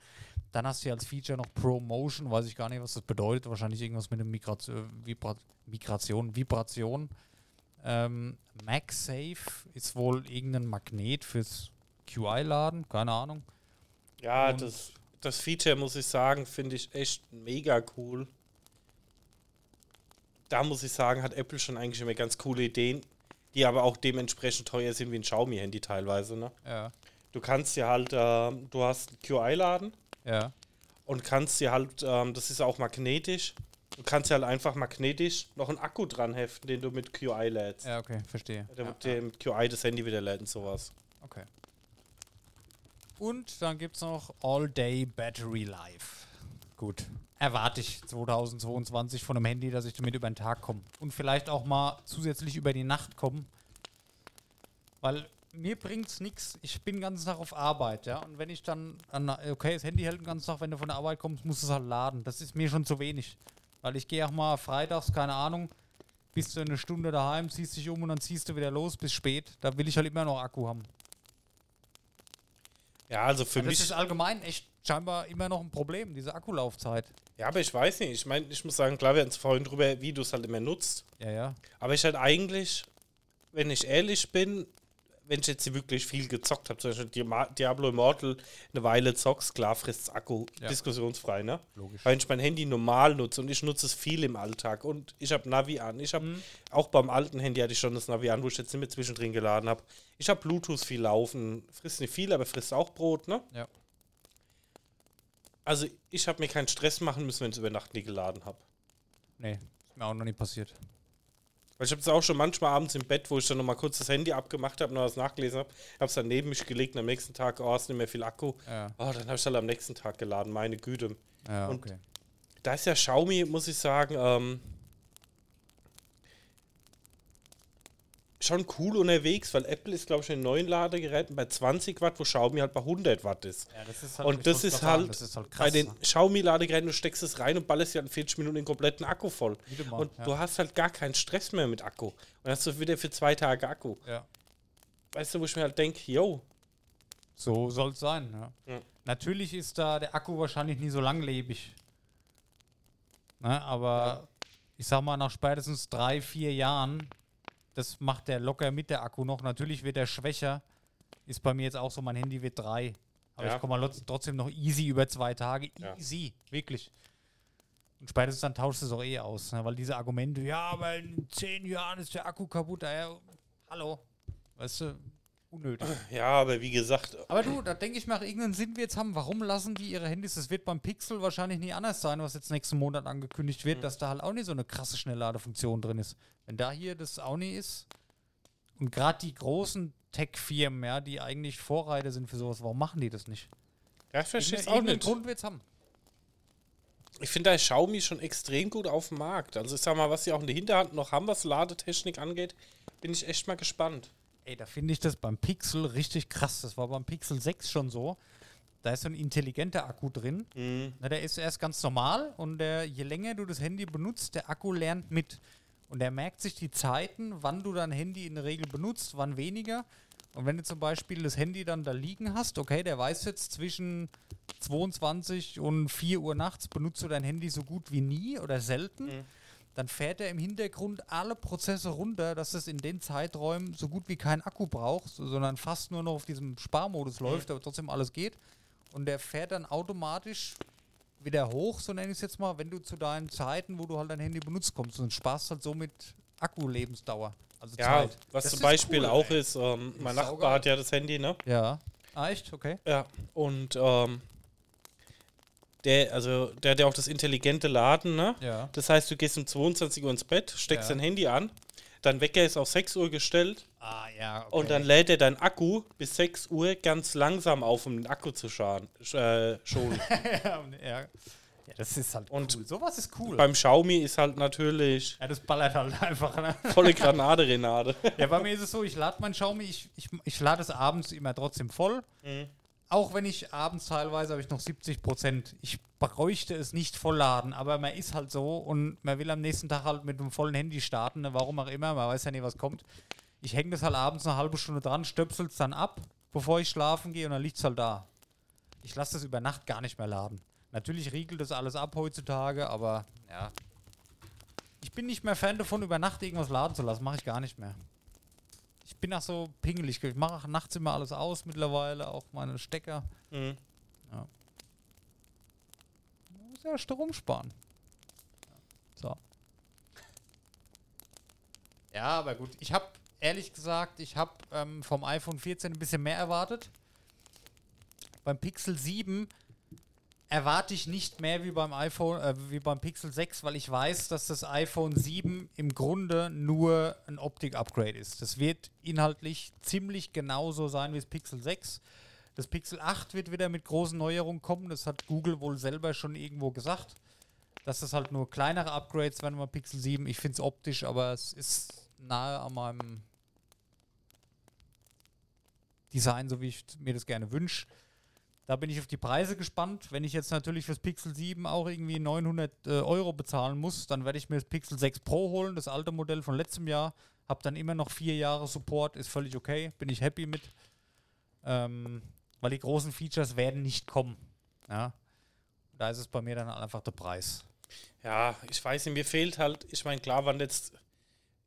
Dann hast du hier als Feature noch ProMotion, weiß ich gar nicht, was das bedeutet. Wahrscheinlich irgendwas mit einem Migration, Vibra Migration, Vibration. Ähm, MagSafe ist wohl irgendein Magnet fürs QI-Laden, keine Ahnung. Ja, Und- das, das Feature, muss ich sagen, finde ich echt mega cool. Da muss ich sagen, hat Apple schon eigentlich immer ganz coole Ideen, die aber auch dementsprechend teuer sind wie ein Xiaomi-Handy teilweise. Ne? Ja, Du kannst dir halt, ähm, du hast einen QI-Laden ja, und kannst dir halt, ähm, das ist auch magnetisch, du kannst dir halt einfach magnetisch noch einen Akku dran heften, den du mit QI lädst. ja, okay, verstehe. Der Ja, mit dem QI das Handy wieder lädt und sowas. Okay. Und dann gibt es noch All-Day Battery Life. Gut. Erwarte ich 2022 von einem Handy, dass ich damit über den Tag komme. Und vielleicht auch mal zusätzlich über die Nacht kommen. Weil mir bringt es nichts. Ich bin den ganzen Tag auf Arbeit, ja. Und wenn ich dann, an, okay, das Handy hält den ganzen Tag, wenn du von der Arbeit kommst, musst du es halt laden. Das ist mir schon zu wenig. Weil ich gehe auch mal freitags, keine Ahnung, bist du eine Stunde daheim, ziehst dich um und dann ziehst du wieder los bis spät. Da will ich halt immer noch Akku haben. Ja, also für Ja, das mich. ist allgemein echt scheinbar immer noch ein Problem, diese Akkulaufzeit. Ja, aber ich weiß nicht. Ich meine, ich muss sagen, klar, wir hatten es vorhin drüber, wie du es halt immer nutzt. Ja, ja. Aber ich halt eigentlich, wenn ich ehrlich bin, wenn ich jetzt wirklich viel gezockt habe, zum Beispiel Diablo Immortal eine Weile zockst, klar frisst Akku, Ja. diskussionsfrei, ne? Logisch. Weil ich mein Handy normal nutze und ich nutze es viel im Alltag und ich habe Navi an. Ich habe Mhm. auch beim alten Handy hatte ich schon das Navi an, wo ich jetzt nicht mehr zwischendrin geladen habe. Ich habe Bluetooth viel laufen, frisst nicht viel, aber frisst auch Brot, ne? Ja. Also ich habe mir keinen Stress machen müssen, wenn ich es über Nacht nie geladen habe. Nee, ist mir auch noch nie passiert. Weil ich habe es auch schon manchmal abends im Bett, wo ich dann noch mal kurz das Handy abgemacht habe, noch was nachgelesen habe, habe es dann neben mich gelegt und am nächsten Tag, oh, ist nicht mehr viel Akku. Ja, Oh, dann habe ich halt am nächsten Tag geladen, meine Güte. ja Und- okay. Da ist ja Xiaomi, muss ich sagen, ähm, schon cool unterwegs, weil Apple ist, glaube ich, in neuen Ladegeräten bei 20 Watt, wo Xiaomi halt bei 100 Watt ist. Ja, das ist Und das ist halt, das ist halt krass. bei den Xiaomi-Ladegeräten, du steckst es rein und ballerst dir in 40 Minuten den kompletten Akku voll. Mal, Und ja. du hast halt gar keinen Stress mehr mit Akku. Und hast du wieder für zwei Tage Akku. ja. Weißt du, wo ich mir halt denke, yo, So soll es sein. Ja. Ja. Natürlich ist da der Akku wahrscheinlich nie so langlebig. Ne, aber ich sag mal, nach spätestens drei, vier Jahren, das macht der locker mit der Akku noch. Natürlich wird er schwächer. Ist bei mir jetzt auch so, mein Handy wird drei. Aber Ja. ich komme trotzdem noch easy über zwei Tage. Ja. Easy, wirklich. Und spätestens dann tauscht es auch eh aus. Ne? Weil diese Argumente, ja, aber in zehn Jahren ist der Akku kaputt. Ja, hallo. Weißt du, unnötig. <clears throat> Ja, aber wie gesagt, Aber du, da denke ich mal, irgendeinen Sinn wir jetzt haben. Warum lassen die ihre Handys? Das wird beim Pixel wahrscheinlich nie anders sein, was jetzt nächsten Monat angekündigt wird, dass da halt auch nicht so eine krasse Schnellladefunktion drin ist. Wenn da hier das auch nicht ist und gerade die großen Tech-Firmen, ja, die eigentlich Vorreiter sind für sowas, warum machen die das nicht? ja, ich verstehe es auch nicht. Grund wird's haben. Ich finde da ist Xiaomi schon extrem gut auf dem Markt. Also ich sag mal, was sie auch in der Hinterhand noch haben, was Ladetechnik angeht, bin ich echt mal gespannt. Ey, da finde ich das beim Pixel richtig krass. Das war beim Pixel 6 schon so. Da ist so ein intelligenter Akku drin. Na, der ist erst ganz normal und der, je länger du das Handy benutzt, der Akku lernt mit. Und er merkt sich die Zeiten, wann du dein Handy in der Regel benutzt, wann weniger. Und wenn du zum Beispiel das Handy dann da liegen hast, okay, der weiß jetzt zwischen 22 und 4 Uhr nachts benutzt du dein Handy so gut wie nie oder selten, dann fährt er im Hintergrund alle Prozesse runter, dass es in den Zeiträumen so gut wie kein Akku braucht, so- sondern fast nur noch auf diesem Sparmodus läuft, aber trotzdem alles geht. Und der fährt dann automatisch wieder hoch, so nenne ich es jetzt mal, wenn du zu deinen Zeiten, wo du halt dein Handy benutzt, kommst und sparst halt somit Akkulebensdauer. Also Ja, Zeit. was Das zum Beispiel cool, auch ey. ist, ähm, mein. Nachbar hat ja das Handy, ne? Ja. Ah, echt? Okay. Ja. Und ähm, der, also der hat ja auch das intelligente Laden, ne? Ja. Das heißt, du gehst um 22 Uhr ins Bett, steckst Ja. dein Handy an, dein Wecker ist auf 6 Uhr gestellt Ah, ja. Okay. und dann lädt er dein Akku bis 6 Uhr ganz langsam auf, um den Akku zu schaden, sch- äh, schonen. <laughs> ja, ja. das ist halt Und cool. Sowas ist cool. Beim Xiaomi ist halt natürlich ja, das ballert halt einfach. Ne? volle <laughs> Granate, Renate. Ja, bei mir ist es so, ich lade mein Xiaomi, ich, ich, ich lade es abends immer trotzdem voll. Auch wenn ich abends teilweise habe ich noch 70 Prozent. Ich bräuchte es nicht vollladen, aber man ist halt so und man will am nächsten Tag halt mit einem vollen Handy starten, ne, warum auch immer, man weiß ja nie, was kommt. Ich hänge das halt abends eine halbe Stunde dran, stöpsel es dann ab, bevor ich schlafen gehe und dann liegt es halt da. Ich lasse das über Nacht gar nicht mehr laden. Natürlich riegelt das alles ab heutzutage, aber ja. Ich bin nicht mehr Fan davon, über Nacht irgendwas laden zu lassen. Mache ich gar nicht mehr. Ich bin auch so pingelig. Ich mache nachts immer alles aus mittlerweile, auch meine Stecker. Mhm. Muss ja Strom sparen. So. Ja, aber gut. Ich habe ehrlich gesagt, ich habe ähm, vom iPhone 14 ein bisschen mehr erwartet. Beim Pixel 7 erwarte ich nicht mehr wie beim iPhone, äh, wie beim Pixel 6, weil ich weiß, dass das iPhone 7 im Grunde nur ein Optik-Upgrade ist. Das wird inhaltlich ziemlich genauso sein wie das Pixel 6. Das Pixel 8 wird wieder mit großen Neuerungen kommen. Das hat Google wohl selber schon irgendwo gesagt. Dass das halt nur kleinere Upgrades werden beim Pixel 7. Ich finde es optisch, aber es ist nahe an meinem Design, so wie ich mir das gerne wünsche. Da bin ich auf die Preise gespannt. Wenn ich jetzt natürlich fürs Pixel 7 auch irgendwie 900 äh, Euro bezahlen muss, dann werde ich mir das Pixel 6 Pro holen, das alte Modell von letztem Jahr. Hab dann immer noch vier Jahre Support, ist völlig okay, bin ich happy mit. Ähm, weil die großen Features werden nicht kommen. Ja. Da ist es bei mir dann einfach der Preis. Ja, ich weiß nicht, mir fehlt halt, ich meine, klar waren jetzt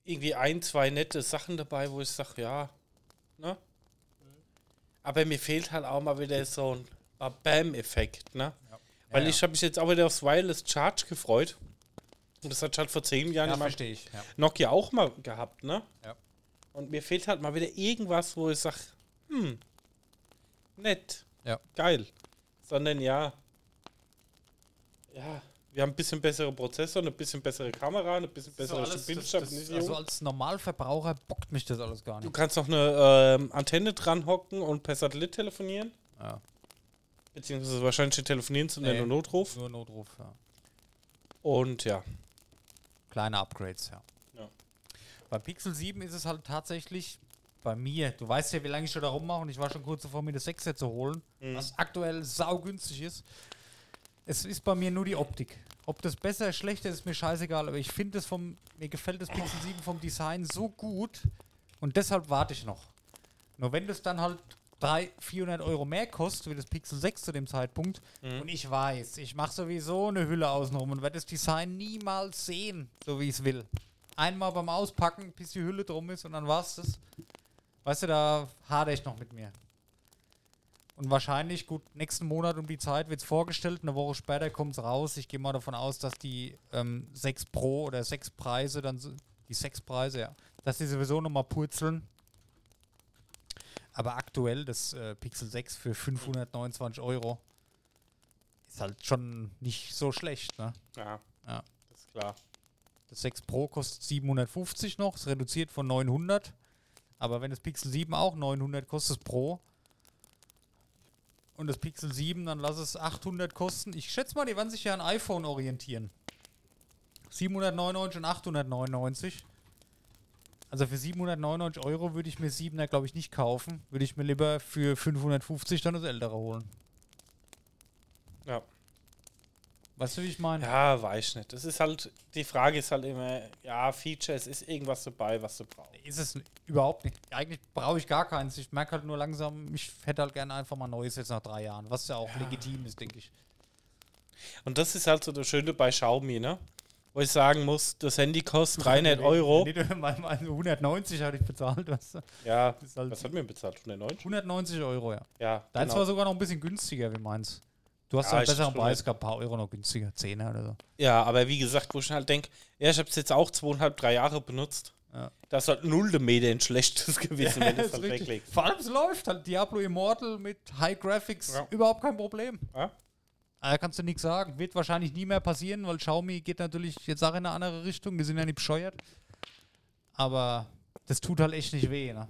irgendwie ein, zwei nette Sachen dabei, wo ich sage, ja, ne? Aber mir fehlt halt auch mal wieder so ein Bam-Effekt, ne? Weil ja. ich habe mich jetzt auch wieder aufs Wireless Charge gefreut. Und das hat halt vor zehn Jahren Ja, ich. Ja. Nokia auch mal gehabt, ne? Ja. Und mir fehlt halt mal wieder irgendwas, wo ich sage, hm, nett, Ja. geil. Sondern ja, ja, wir haben ein bisschen bessere Prozessor, eine bisschen bessere Kamera, eine bisschen So bessere das, Bildstabilisierung. also als Normalverbraucher bockt mich das alles gar du nicht. kannst noch eine ähm, Antenne dran hocken und per Satellit telefonieren. Ja. Beziehungsweise wahrscheinlich telefonieren, sondern Nee. nur Notruf. Nur Notruf, ja. Und ja. Kleine Upgrades, ja. Ja. Bei Pixel 7 ist es halt tatsächlich bei mir, du weißt ja, wie lange ich schon da rummache und ich war schon kurz davor, mir das 6er zu holen, was aktuell saugünstig ist. Es ist bei mir nur die Optik. Ob das besser, schlechter ist mir scheißegal, aber ich finde es vom, mir gefällt das Pixel 7 vom Design so gut und deshalb warte ich noch. Nur wenn das dann halt 300, 400 Euro mehr kostet wie das Pixel 6 zu dem Zeitpunkt. Und ich weiß, ich mache sowieso eine Hülle außenrum und werde das Design niemals sehen, so wie ich es will. Einmal beim Auspacken, bis die Hülle drum ist und dann war's das. Weißt du, da hadere ich noch mit mir. Und wahrscheinlich, gut, nächsten Monat um die Zeit wird es vorgestellt, eine Woche später kommt es raus. Ich gehe mal davon aus, dass die ähm, 6 Pro oder 6 Preise dann, die 6 Preise, ja, dass die sowieso nochmal purzeln. Aber aktuell das äh, Pixel 6 für 529 Euro ist halt schon nicht so schlecht, ne? Ja, Ja. das ist klar. Das 6 Pro kostet 750 noch, ist reduziert von 900. Aber wenn das Pixel 7 auch 900 kostet das Pro und das Pixel 7, dann lass es 800 kosten. Ich schätze mal, die werden sich ja an iPhone orientieren. 799 und 899. Also für 799 Euro würde ich mir 7er, glaube ich, nicht kaufen. Würde ich mir lieber für 550 dann das ältere holen. Ja. Weißt du, wie ich meine? Ja, weiß ich nicht. Das ist halt, die Frage ist halt immer, ja, Features, ist irgendwas dabei, was du brauchst. Ist es überhaupt nicht. Eigentlich brauche ich gar keins. Ich merke halt nur langsam, ich hätte halt gerne einfach mal Neues jetzt nach drei Jahren, was ja auch legitim ist, denke ich. Und das ist halt so das Schöne bei Xiaomi, ne? Wo ich sagen muss, das Handy kostet 300 Euro. Nee, nee, mal- mal 190 hatte ich bezahlt, weißt du. Ja, halt was hat mir bezahlt? 190? 190 Euro, ja. Ja, Deins genau. war sogar noch ein bisschen günstiger wie meins. Du hast Ja, ja, einen ich besseren Preis nicht. gehabt, ein paar Euro noch günstiger, 10er oder so. ja, aber wie gesagt, wo ich halt denke, ja, ich habe es jetzt auch zweieinhalb, drei Jahre benutzt. Ja. <laughs> Das ist halt null Meter ein schlechtes gewesen, wenn du es halt weglegst. Vor allem es läuft halt Diablo Immortal mit High Graphics, Ja. überhaupt kein Problem. Ja? Da kannst du nichts sagen. Wird wahrscheinlich nie mehr passieren, weil Xiaomi geht natürlich jetzt auch in eine andere Richtung. Die sind ja nicht bescheuert. Aber das tut halt echt nicht weh, ne?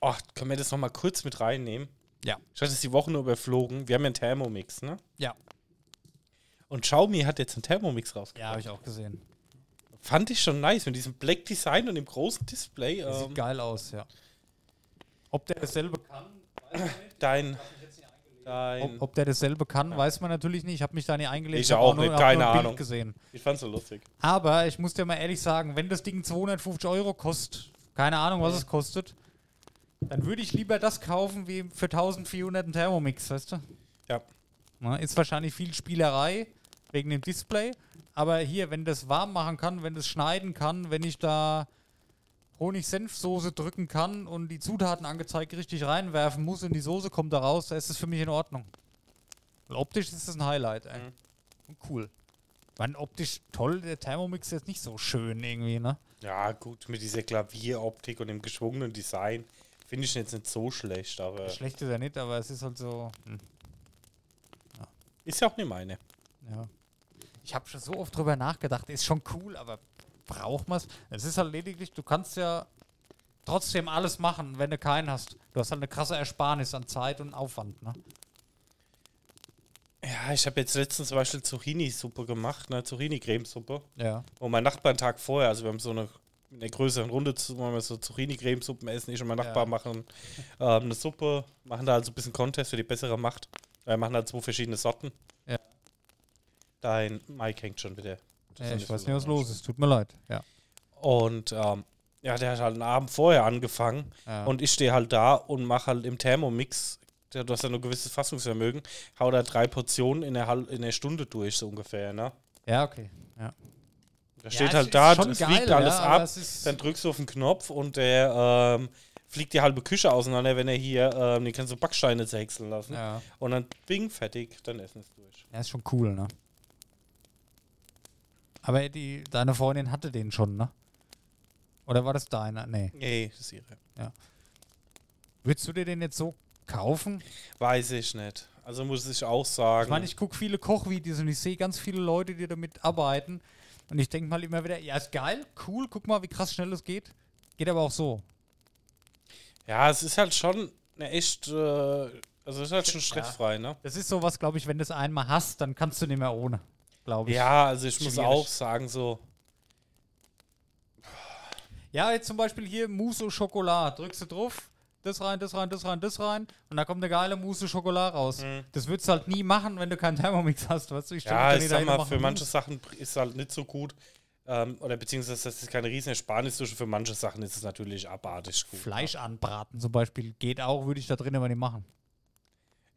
Ach, können wir das nochmal kurz mit reinnehmen? Ja. Ich hatte es die Woche nur überflogen. Wir haben ja einen Thermomix, ne? Ja. Und Xiaomi hat jetzt einen Thermomix rausgebracht. Ja, habe ich auch gesehen. Fand ich schon nice mit diesem Black Design und dem großen Display. Ähm, sieht geil aus, ja. Ob der dasselbe kann, weiß man nicht. dein. Ob, Dein. ob der dasselbe kann, weiß man natürlich nicht. Ich habe mich da nicht eingelesen. Ich auch nur, nicht, hab keine nur Ahnung. gesehen. Ich fand's so lustig. Aber ich muss dir mal ehrlich sagen, wenn das Ding 250 Euro kostet, keine Ahnung, was es kostet, dann würde ich lieber das kaufen wie für 1400 einen Thermomix, weißt du? Ja. Na, ist wahrscheinlich viel Spielerei wegen dem Display. Aber hier, wenn das warm machen kann, wenn das schneiden kann, wenn ich da Honig-Senfsoße drücken kann und die Zutaten angezeigt richtig reinwerfen muss und die Soße kommt da raus, da ist es für mich in Ordnung. Weil optisch ist das ein Highlight, ey. Mhm. Und cool. Weil optisch toll, der Thermomix ist jetzt nicht so schön irgendwie, ne? Ja, gut, mit dieser Klavieroptik und dem geschwungenen Design finde ich jetzt nicht so schlecht, aber Schlecht ist er nicht, aber es ist halt so. Hm, ist ja auch nicht meine. ja. Ich habe schon so oft drüber nachgedacht, ist schon cool, aber braucht man es? Es ist halt lediglich, du kannst ja trotzdem alles machen, wenn du keinen hast. Du hast halt eine krasse Ersparnis an Zeit und Aufwand, ne? Ja, ich habe jetzt letztens zum Beispiel Zucchini-Suppe gemacht, ne, Zucchini-Cremesuppe. Ja. Und mein Nachbar einen Tag vorher, also wir haben so eine, in der größeren Runde, zu, wir so Zucchini-Cremesuppen essen. Ich und mein Nachbar Ja. machen ähm, eine Suppe, machen da also ein bisschen Contest für die bessere Macht. Wir machen da zwei verschiedene Sorten. Ja. Dein Mike hängt schon wieder. ja ich weiß nicht, was los ist. Tut mir leid. Ja. Und ähm, ja, der hat halt einen Abend vorher angefangen. ja. Und ich stehe halt da und mache halt im Thermomix, der- du hast ja nur gewisses Fassungsvermögen, hau da drei Portionen in der, Hal- in der Stunde durch, so ungefähr, ne? ja, okay. Ja. Da Ja, steht halt da, es geil, fliegt alles ja, ab, dann drückst du auf den Knopf und der ähm, fliegt die halbe Küche auseinander, wenn er hier, ähm, den kannst du Backsteine zerhäckseln lassen. Ja. Und dann bing, fertig, dann essen es durch. ja, ist schon cool, ne? Aber die, deine Freundin hatte den schon, ne? Oder war das deiner? Nee. Nee, das ist ihre. Würdest du dir den jetzt so kaufen? Weiß ich nicht. Also muss ich auch sagen. Ich meine, ich gucke viele Kochvideos und ich sehe ganz viele Leute, die damit arbeiten. Und ich denke mal immer wieder, ja, ist geil, cool, guck mal, wie krass schnell es geht. Geht aber auch so. ja, es ist halt schon eine echt, äh, also es ist halt schon stressfrei, ne? Das ist sowas, glaube ich, wenn du es einmal hast, dann kannst du nicht mehr ohne, glaube ich. Ja, also ich muss auch sagen, so, Ja, jetzt zum Beispiel hier Mousse au Chocolat. Drückst du drauf, das rein, das rein, das rein, das rein. Und da kommt eine geile Mousse au Chocolat raus. Mhm. Das würdest du halt nie machen, wenn du keinen Thermomix hast. Weißt du? Ich ja, ich sag mal, für manche. Sachen ist halt nicht so gut. Ähm, oder beziehungsweise das ist keine riesen Ersparnisdusche. Für manche Sachen ist es natürlich abartig gut. Fleisch anbraten zum Beispiel geht auch, würde ich da drin aber nicht machen.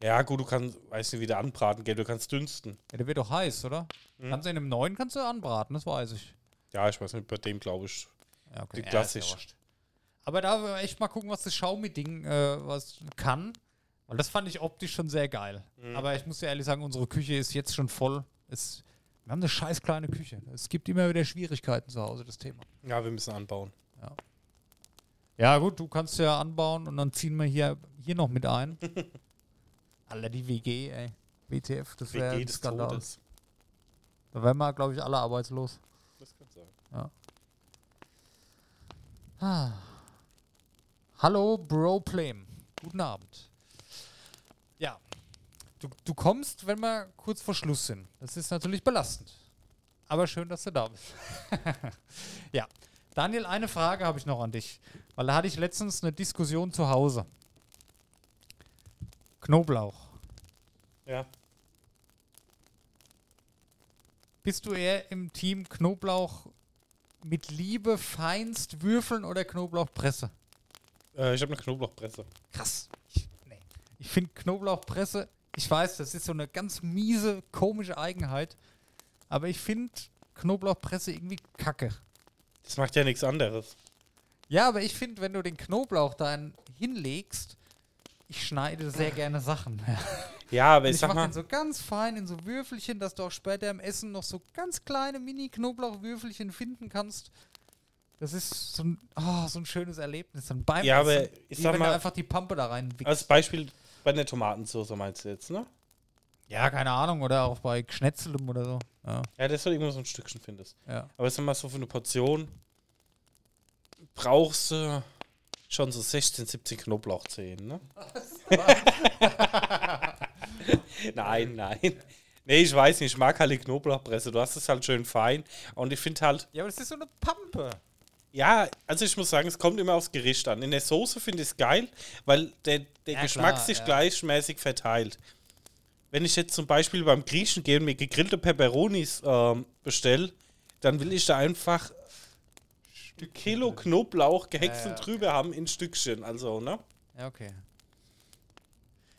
Ja, gut, du kannst, weiß nicht, wie der anbraten geht, du kannst dünsten. Ja, der wird doch heiß, oder? Mhm. Kannst du in einem neuen kannst du anbraten, das weiß ich. Ja, ich weiß nicht, bei dem glaube ich. Ja, okay. Die Ja, klassisch. ja. Aber da wollen wir echt mal gucken, was das Xiaomi-Ding äh, was kann. Weil das fand ich optisch schon sehr geil. Mhm. Aber ich muss dir ehrlich sagen, unsere Küche ist jetzt schon voll. Es, wir haben eine scheiß kleine Küche. Es gibt immer wieder Schwierigkeiten zu Hause, das Thema. Ja, wir müssen anbauen. Ja, gut, du kannst ja anbauen und dann ziehen wir hier, hier noch mit ein. <laughs> Alter, die WG, ey. WTF, das wäre ein Skandal. Todes. Da wären wir, glaube ich, alle arbeitslos. Das kann sein. Ah. Hallo, Bro Plame. Guten Abend. Ja. Du, du kommst, wenn wir kurz vor Schluss sind. Das ist natürlich belastend. Aber schön, dass du da bist. <laughs> ja. Daniel, eine Frage habe ich noch an dich. Weil da hatte ich letztens eine Diskussion zu Hause. Knoblauch. Ja. Bist du eher im Team Knoblauch mit Liebe feinst würfeln oder Knoblauchpresse? Äh, ich habe eine Knoblauchpresse. Krass. Ich, nee. ich finde Knoblauchpresse, ich weiß, das ist so eine ganz miese, komische Eigenheit, aber ich finde Knoblauchpresse irgendwie kacke. Das macht ja nichts anderes. Ja, aber ich finde, wenn du den Knoblauch dann hinlegst, ich schneide sehr gerne Sachen. <laughs> Ja, aber ich ich sag mache mal, den so ganz fein in so Würfelchen, dass du auch später im Essen noch so ganz kleine Mini-Knoblauchwürfelchen finden kannst. Das ist so ein, ah, so ein schönes Erlebnis. Dann beim Ja, aber ich sag mal- du einfach die Pampe da rein wickst. als Beispiel bei der Tomatensauce meinst du jetzt, ne? Ja, keine Ahnung. Oder auch bei Geschnetzelem oder so. Ja, Ja, das soll irgendwo so ein Stückchen findest. ja. Aber ich sag mal, so für eine Portion brauchst du schon so 16, 17 Knoblauchzehen, ne? <laughs> nein, nein. Nee, ich weiß nicht, ich mag halt die Knoblauchpresse. Du hast es halt schön fein. Und ich finde halt, Ja, aber das ist so eine Pampe. Ja, also ich muss sagen, es kommt immer aufs Gericht an. In der Soße finde ich es geil, weil der, der Ja, Geschmack klar, sich ja. gleichmäßig verteilt. Wenn ich jetzt zum Beispiel beim Griechen gehe und mir gegrillte Peperonis ähm, bestelle, dann will ich da einfach ein Kilo Knoblauch gehäckselt Ja, ja, drüber haben in Stückchen. Also, ne? Ja, okay.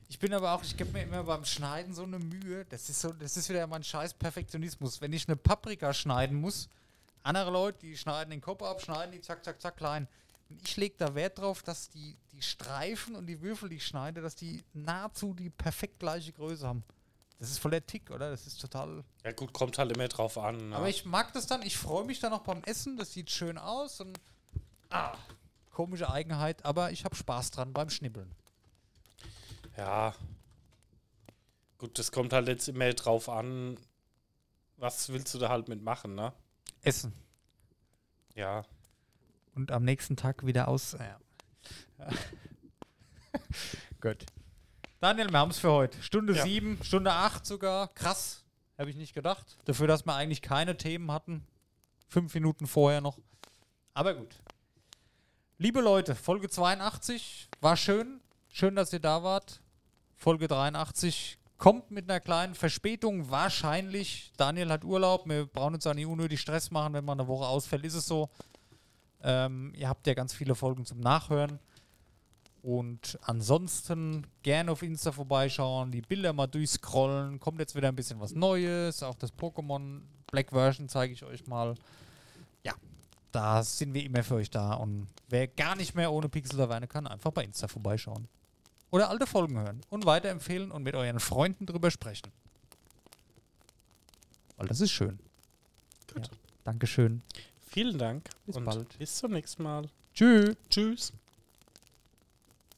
Ich bin aber auch, ich gebe mir immer beim Schneiden so eine Mühe. Das ist so, das ist wieder mein scheiß Perfektionismus. Wenn ich eine Paprika schneiden muss, andere Leute, die schneiden den Kopf ab, schneiden die zack, zack, zack klein. Und ich lege da Wert drauf, dass die, die Streifen und die Würfel, die ich schneide, dass die nahezu die perfekt gleiche Größe haben. Das ist voll der Tick, oder? Das ist total. Ja, gut, kommt halt immer drauf an. Ne? Aber ich mag das dann, ich freue mich dann auch beim Essen, das sieht schön aus und. Ah, komische Eigenheit, aber ich habe Spaß dran beim Schnibbeln. Ja. Gut, das kommt halt jetzt immer drauf an, was willst du da halt mitmachen, ne? Essen. Ja. und am nächsten Tag wieder aus. Ja. <laughs> Gut. Daniel, wir haben es für heute. Stunde Ja. sieben, Stunde acht sogar. Krass. Habe ich nicht gedacht. Dafür, dass wir eigentlich keine Themen hatten. Fünf Minuten vorher noch. Aber gut. Liebe Leute, Folge 82 war schön. Schön, dass ihr da wart. Folge 83 kommt mit einer kleinen Verspätung. Wahrscheinlich. Daniel hat Urlaub. Wir brauchen uns auch nicht unnötig Stress machen. Wenn man eine Woche ausfällt, ist es so. Ähm, ihr habt ja ganz viele Folgen zum Nachhören. Und ansonsten gerne auf Insta vorbeischauen, die Bilder mal durchscrollen. Kommt jetzt wieder ein bisschen was Neues. Auch das Pokémon Black Version zeige ich euch mal. Ja, da sind wir immer für euch da. Und wer gar nicht mehr ohne Pixel Taverne kann, einfach bei Insta vorbeischauen. Oder alte Folgen hören und weiterempfehlen und mit euren Freunden drüber sprechen. Weil das ist schön. Gut. Ja. Dankeschön. Vielen Dank Bis und bald. bis zum nächsten Mal. Tschüss. Tschüss.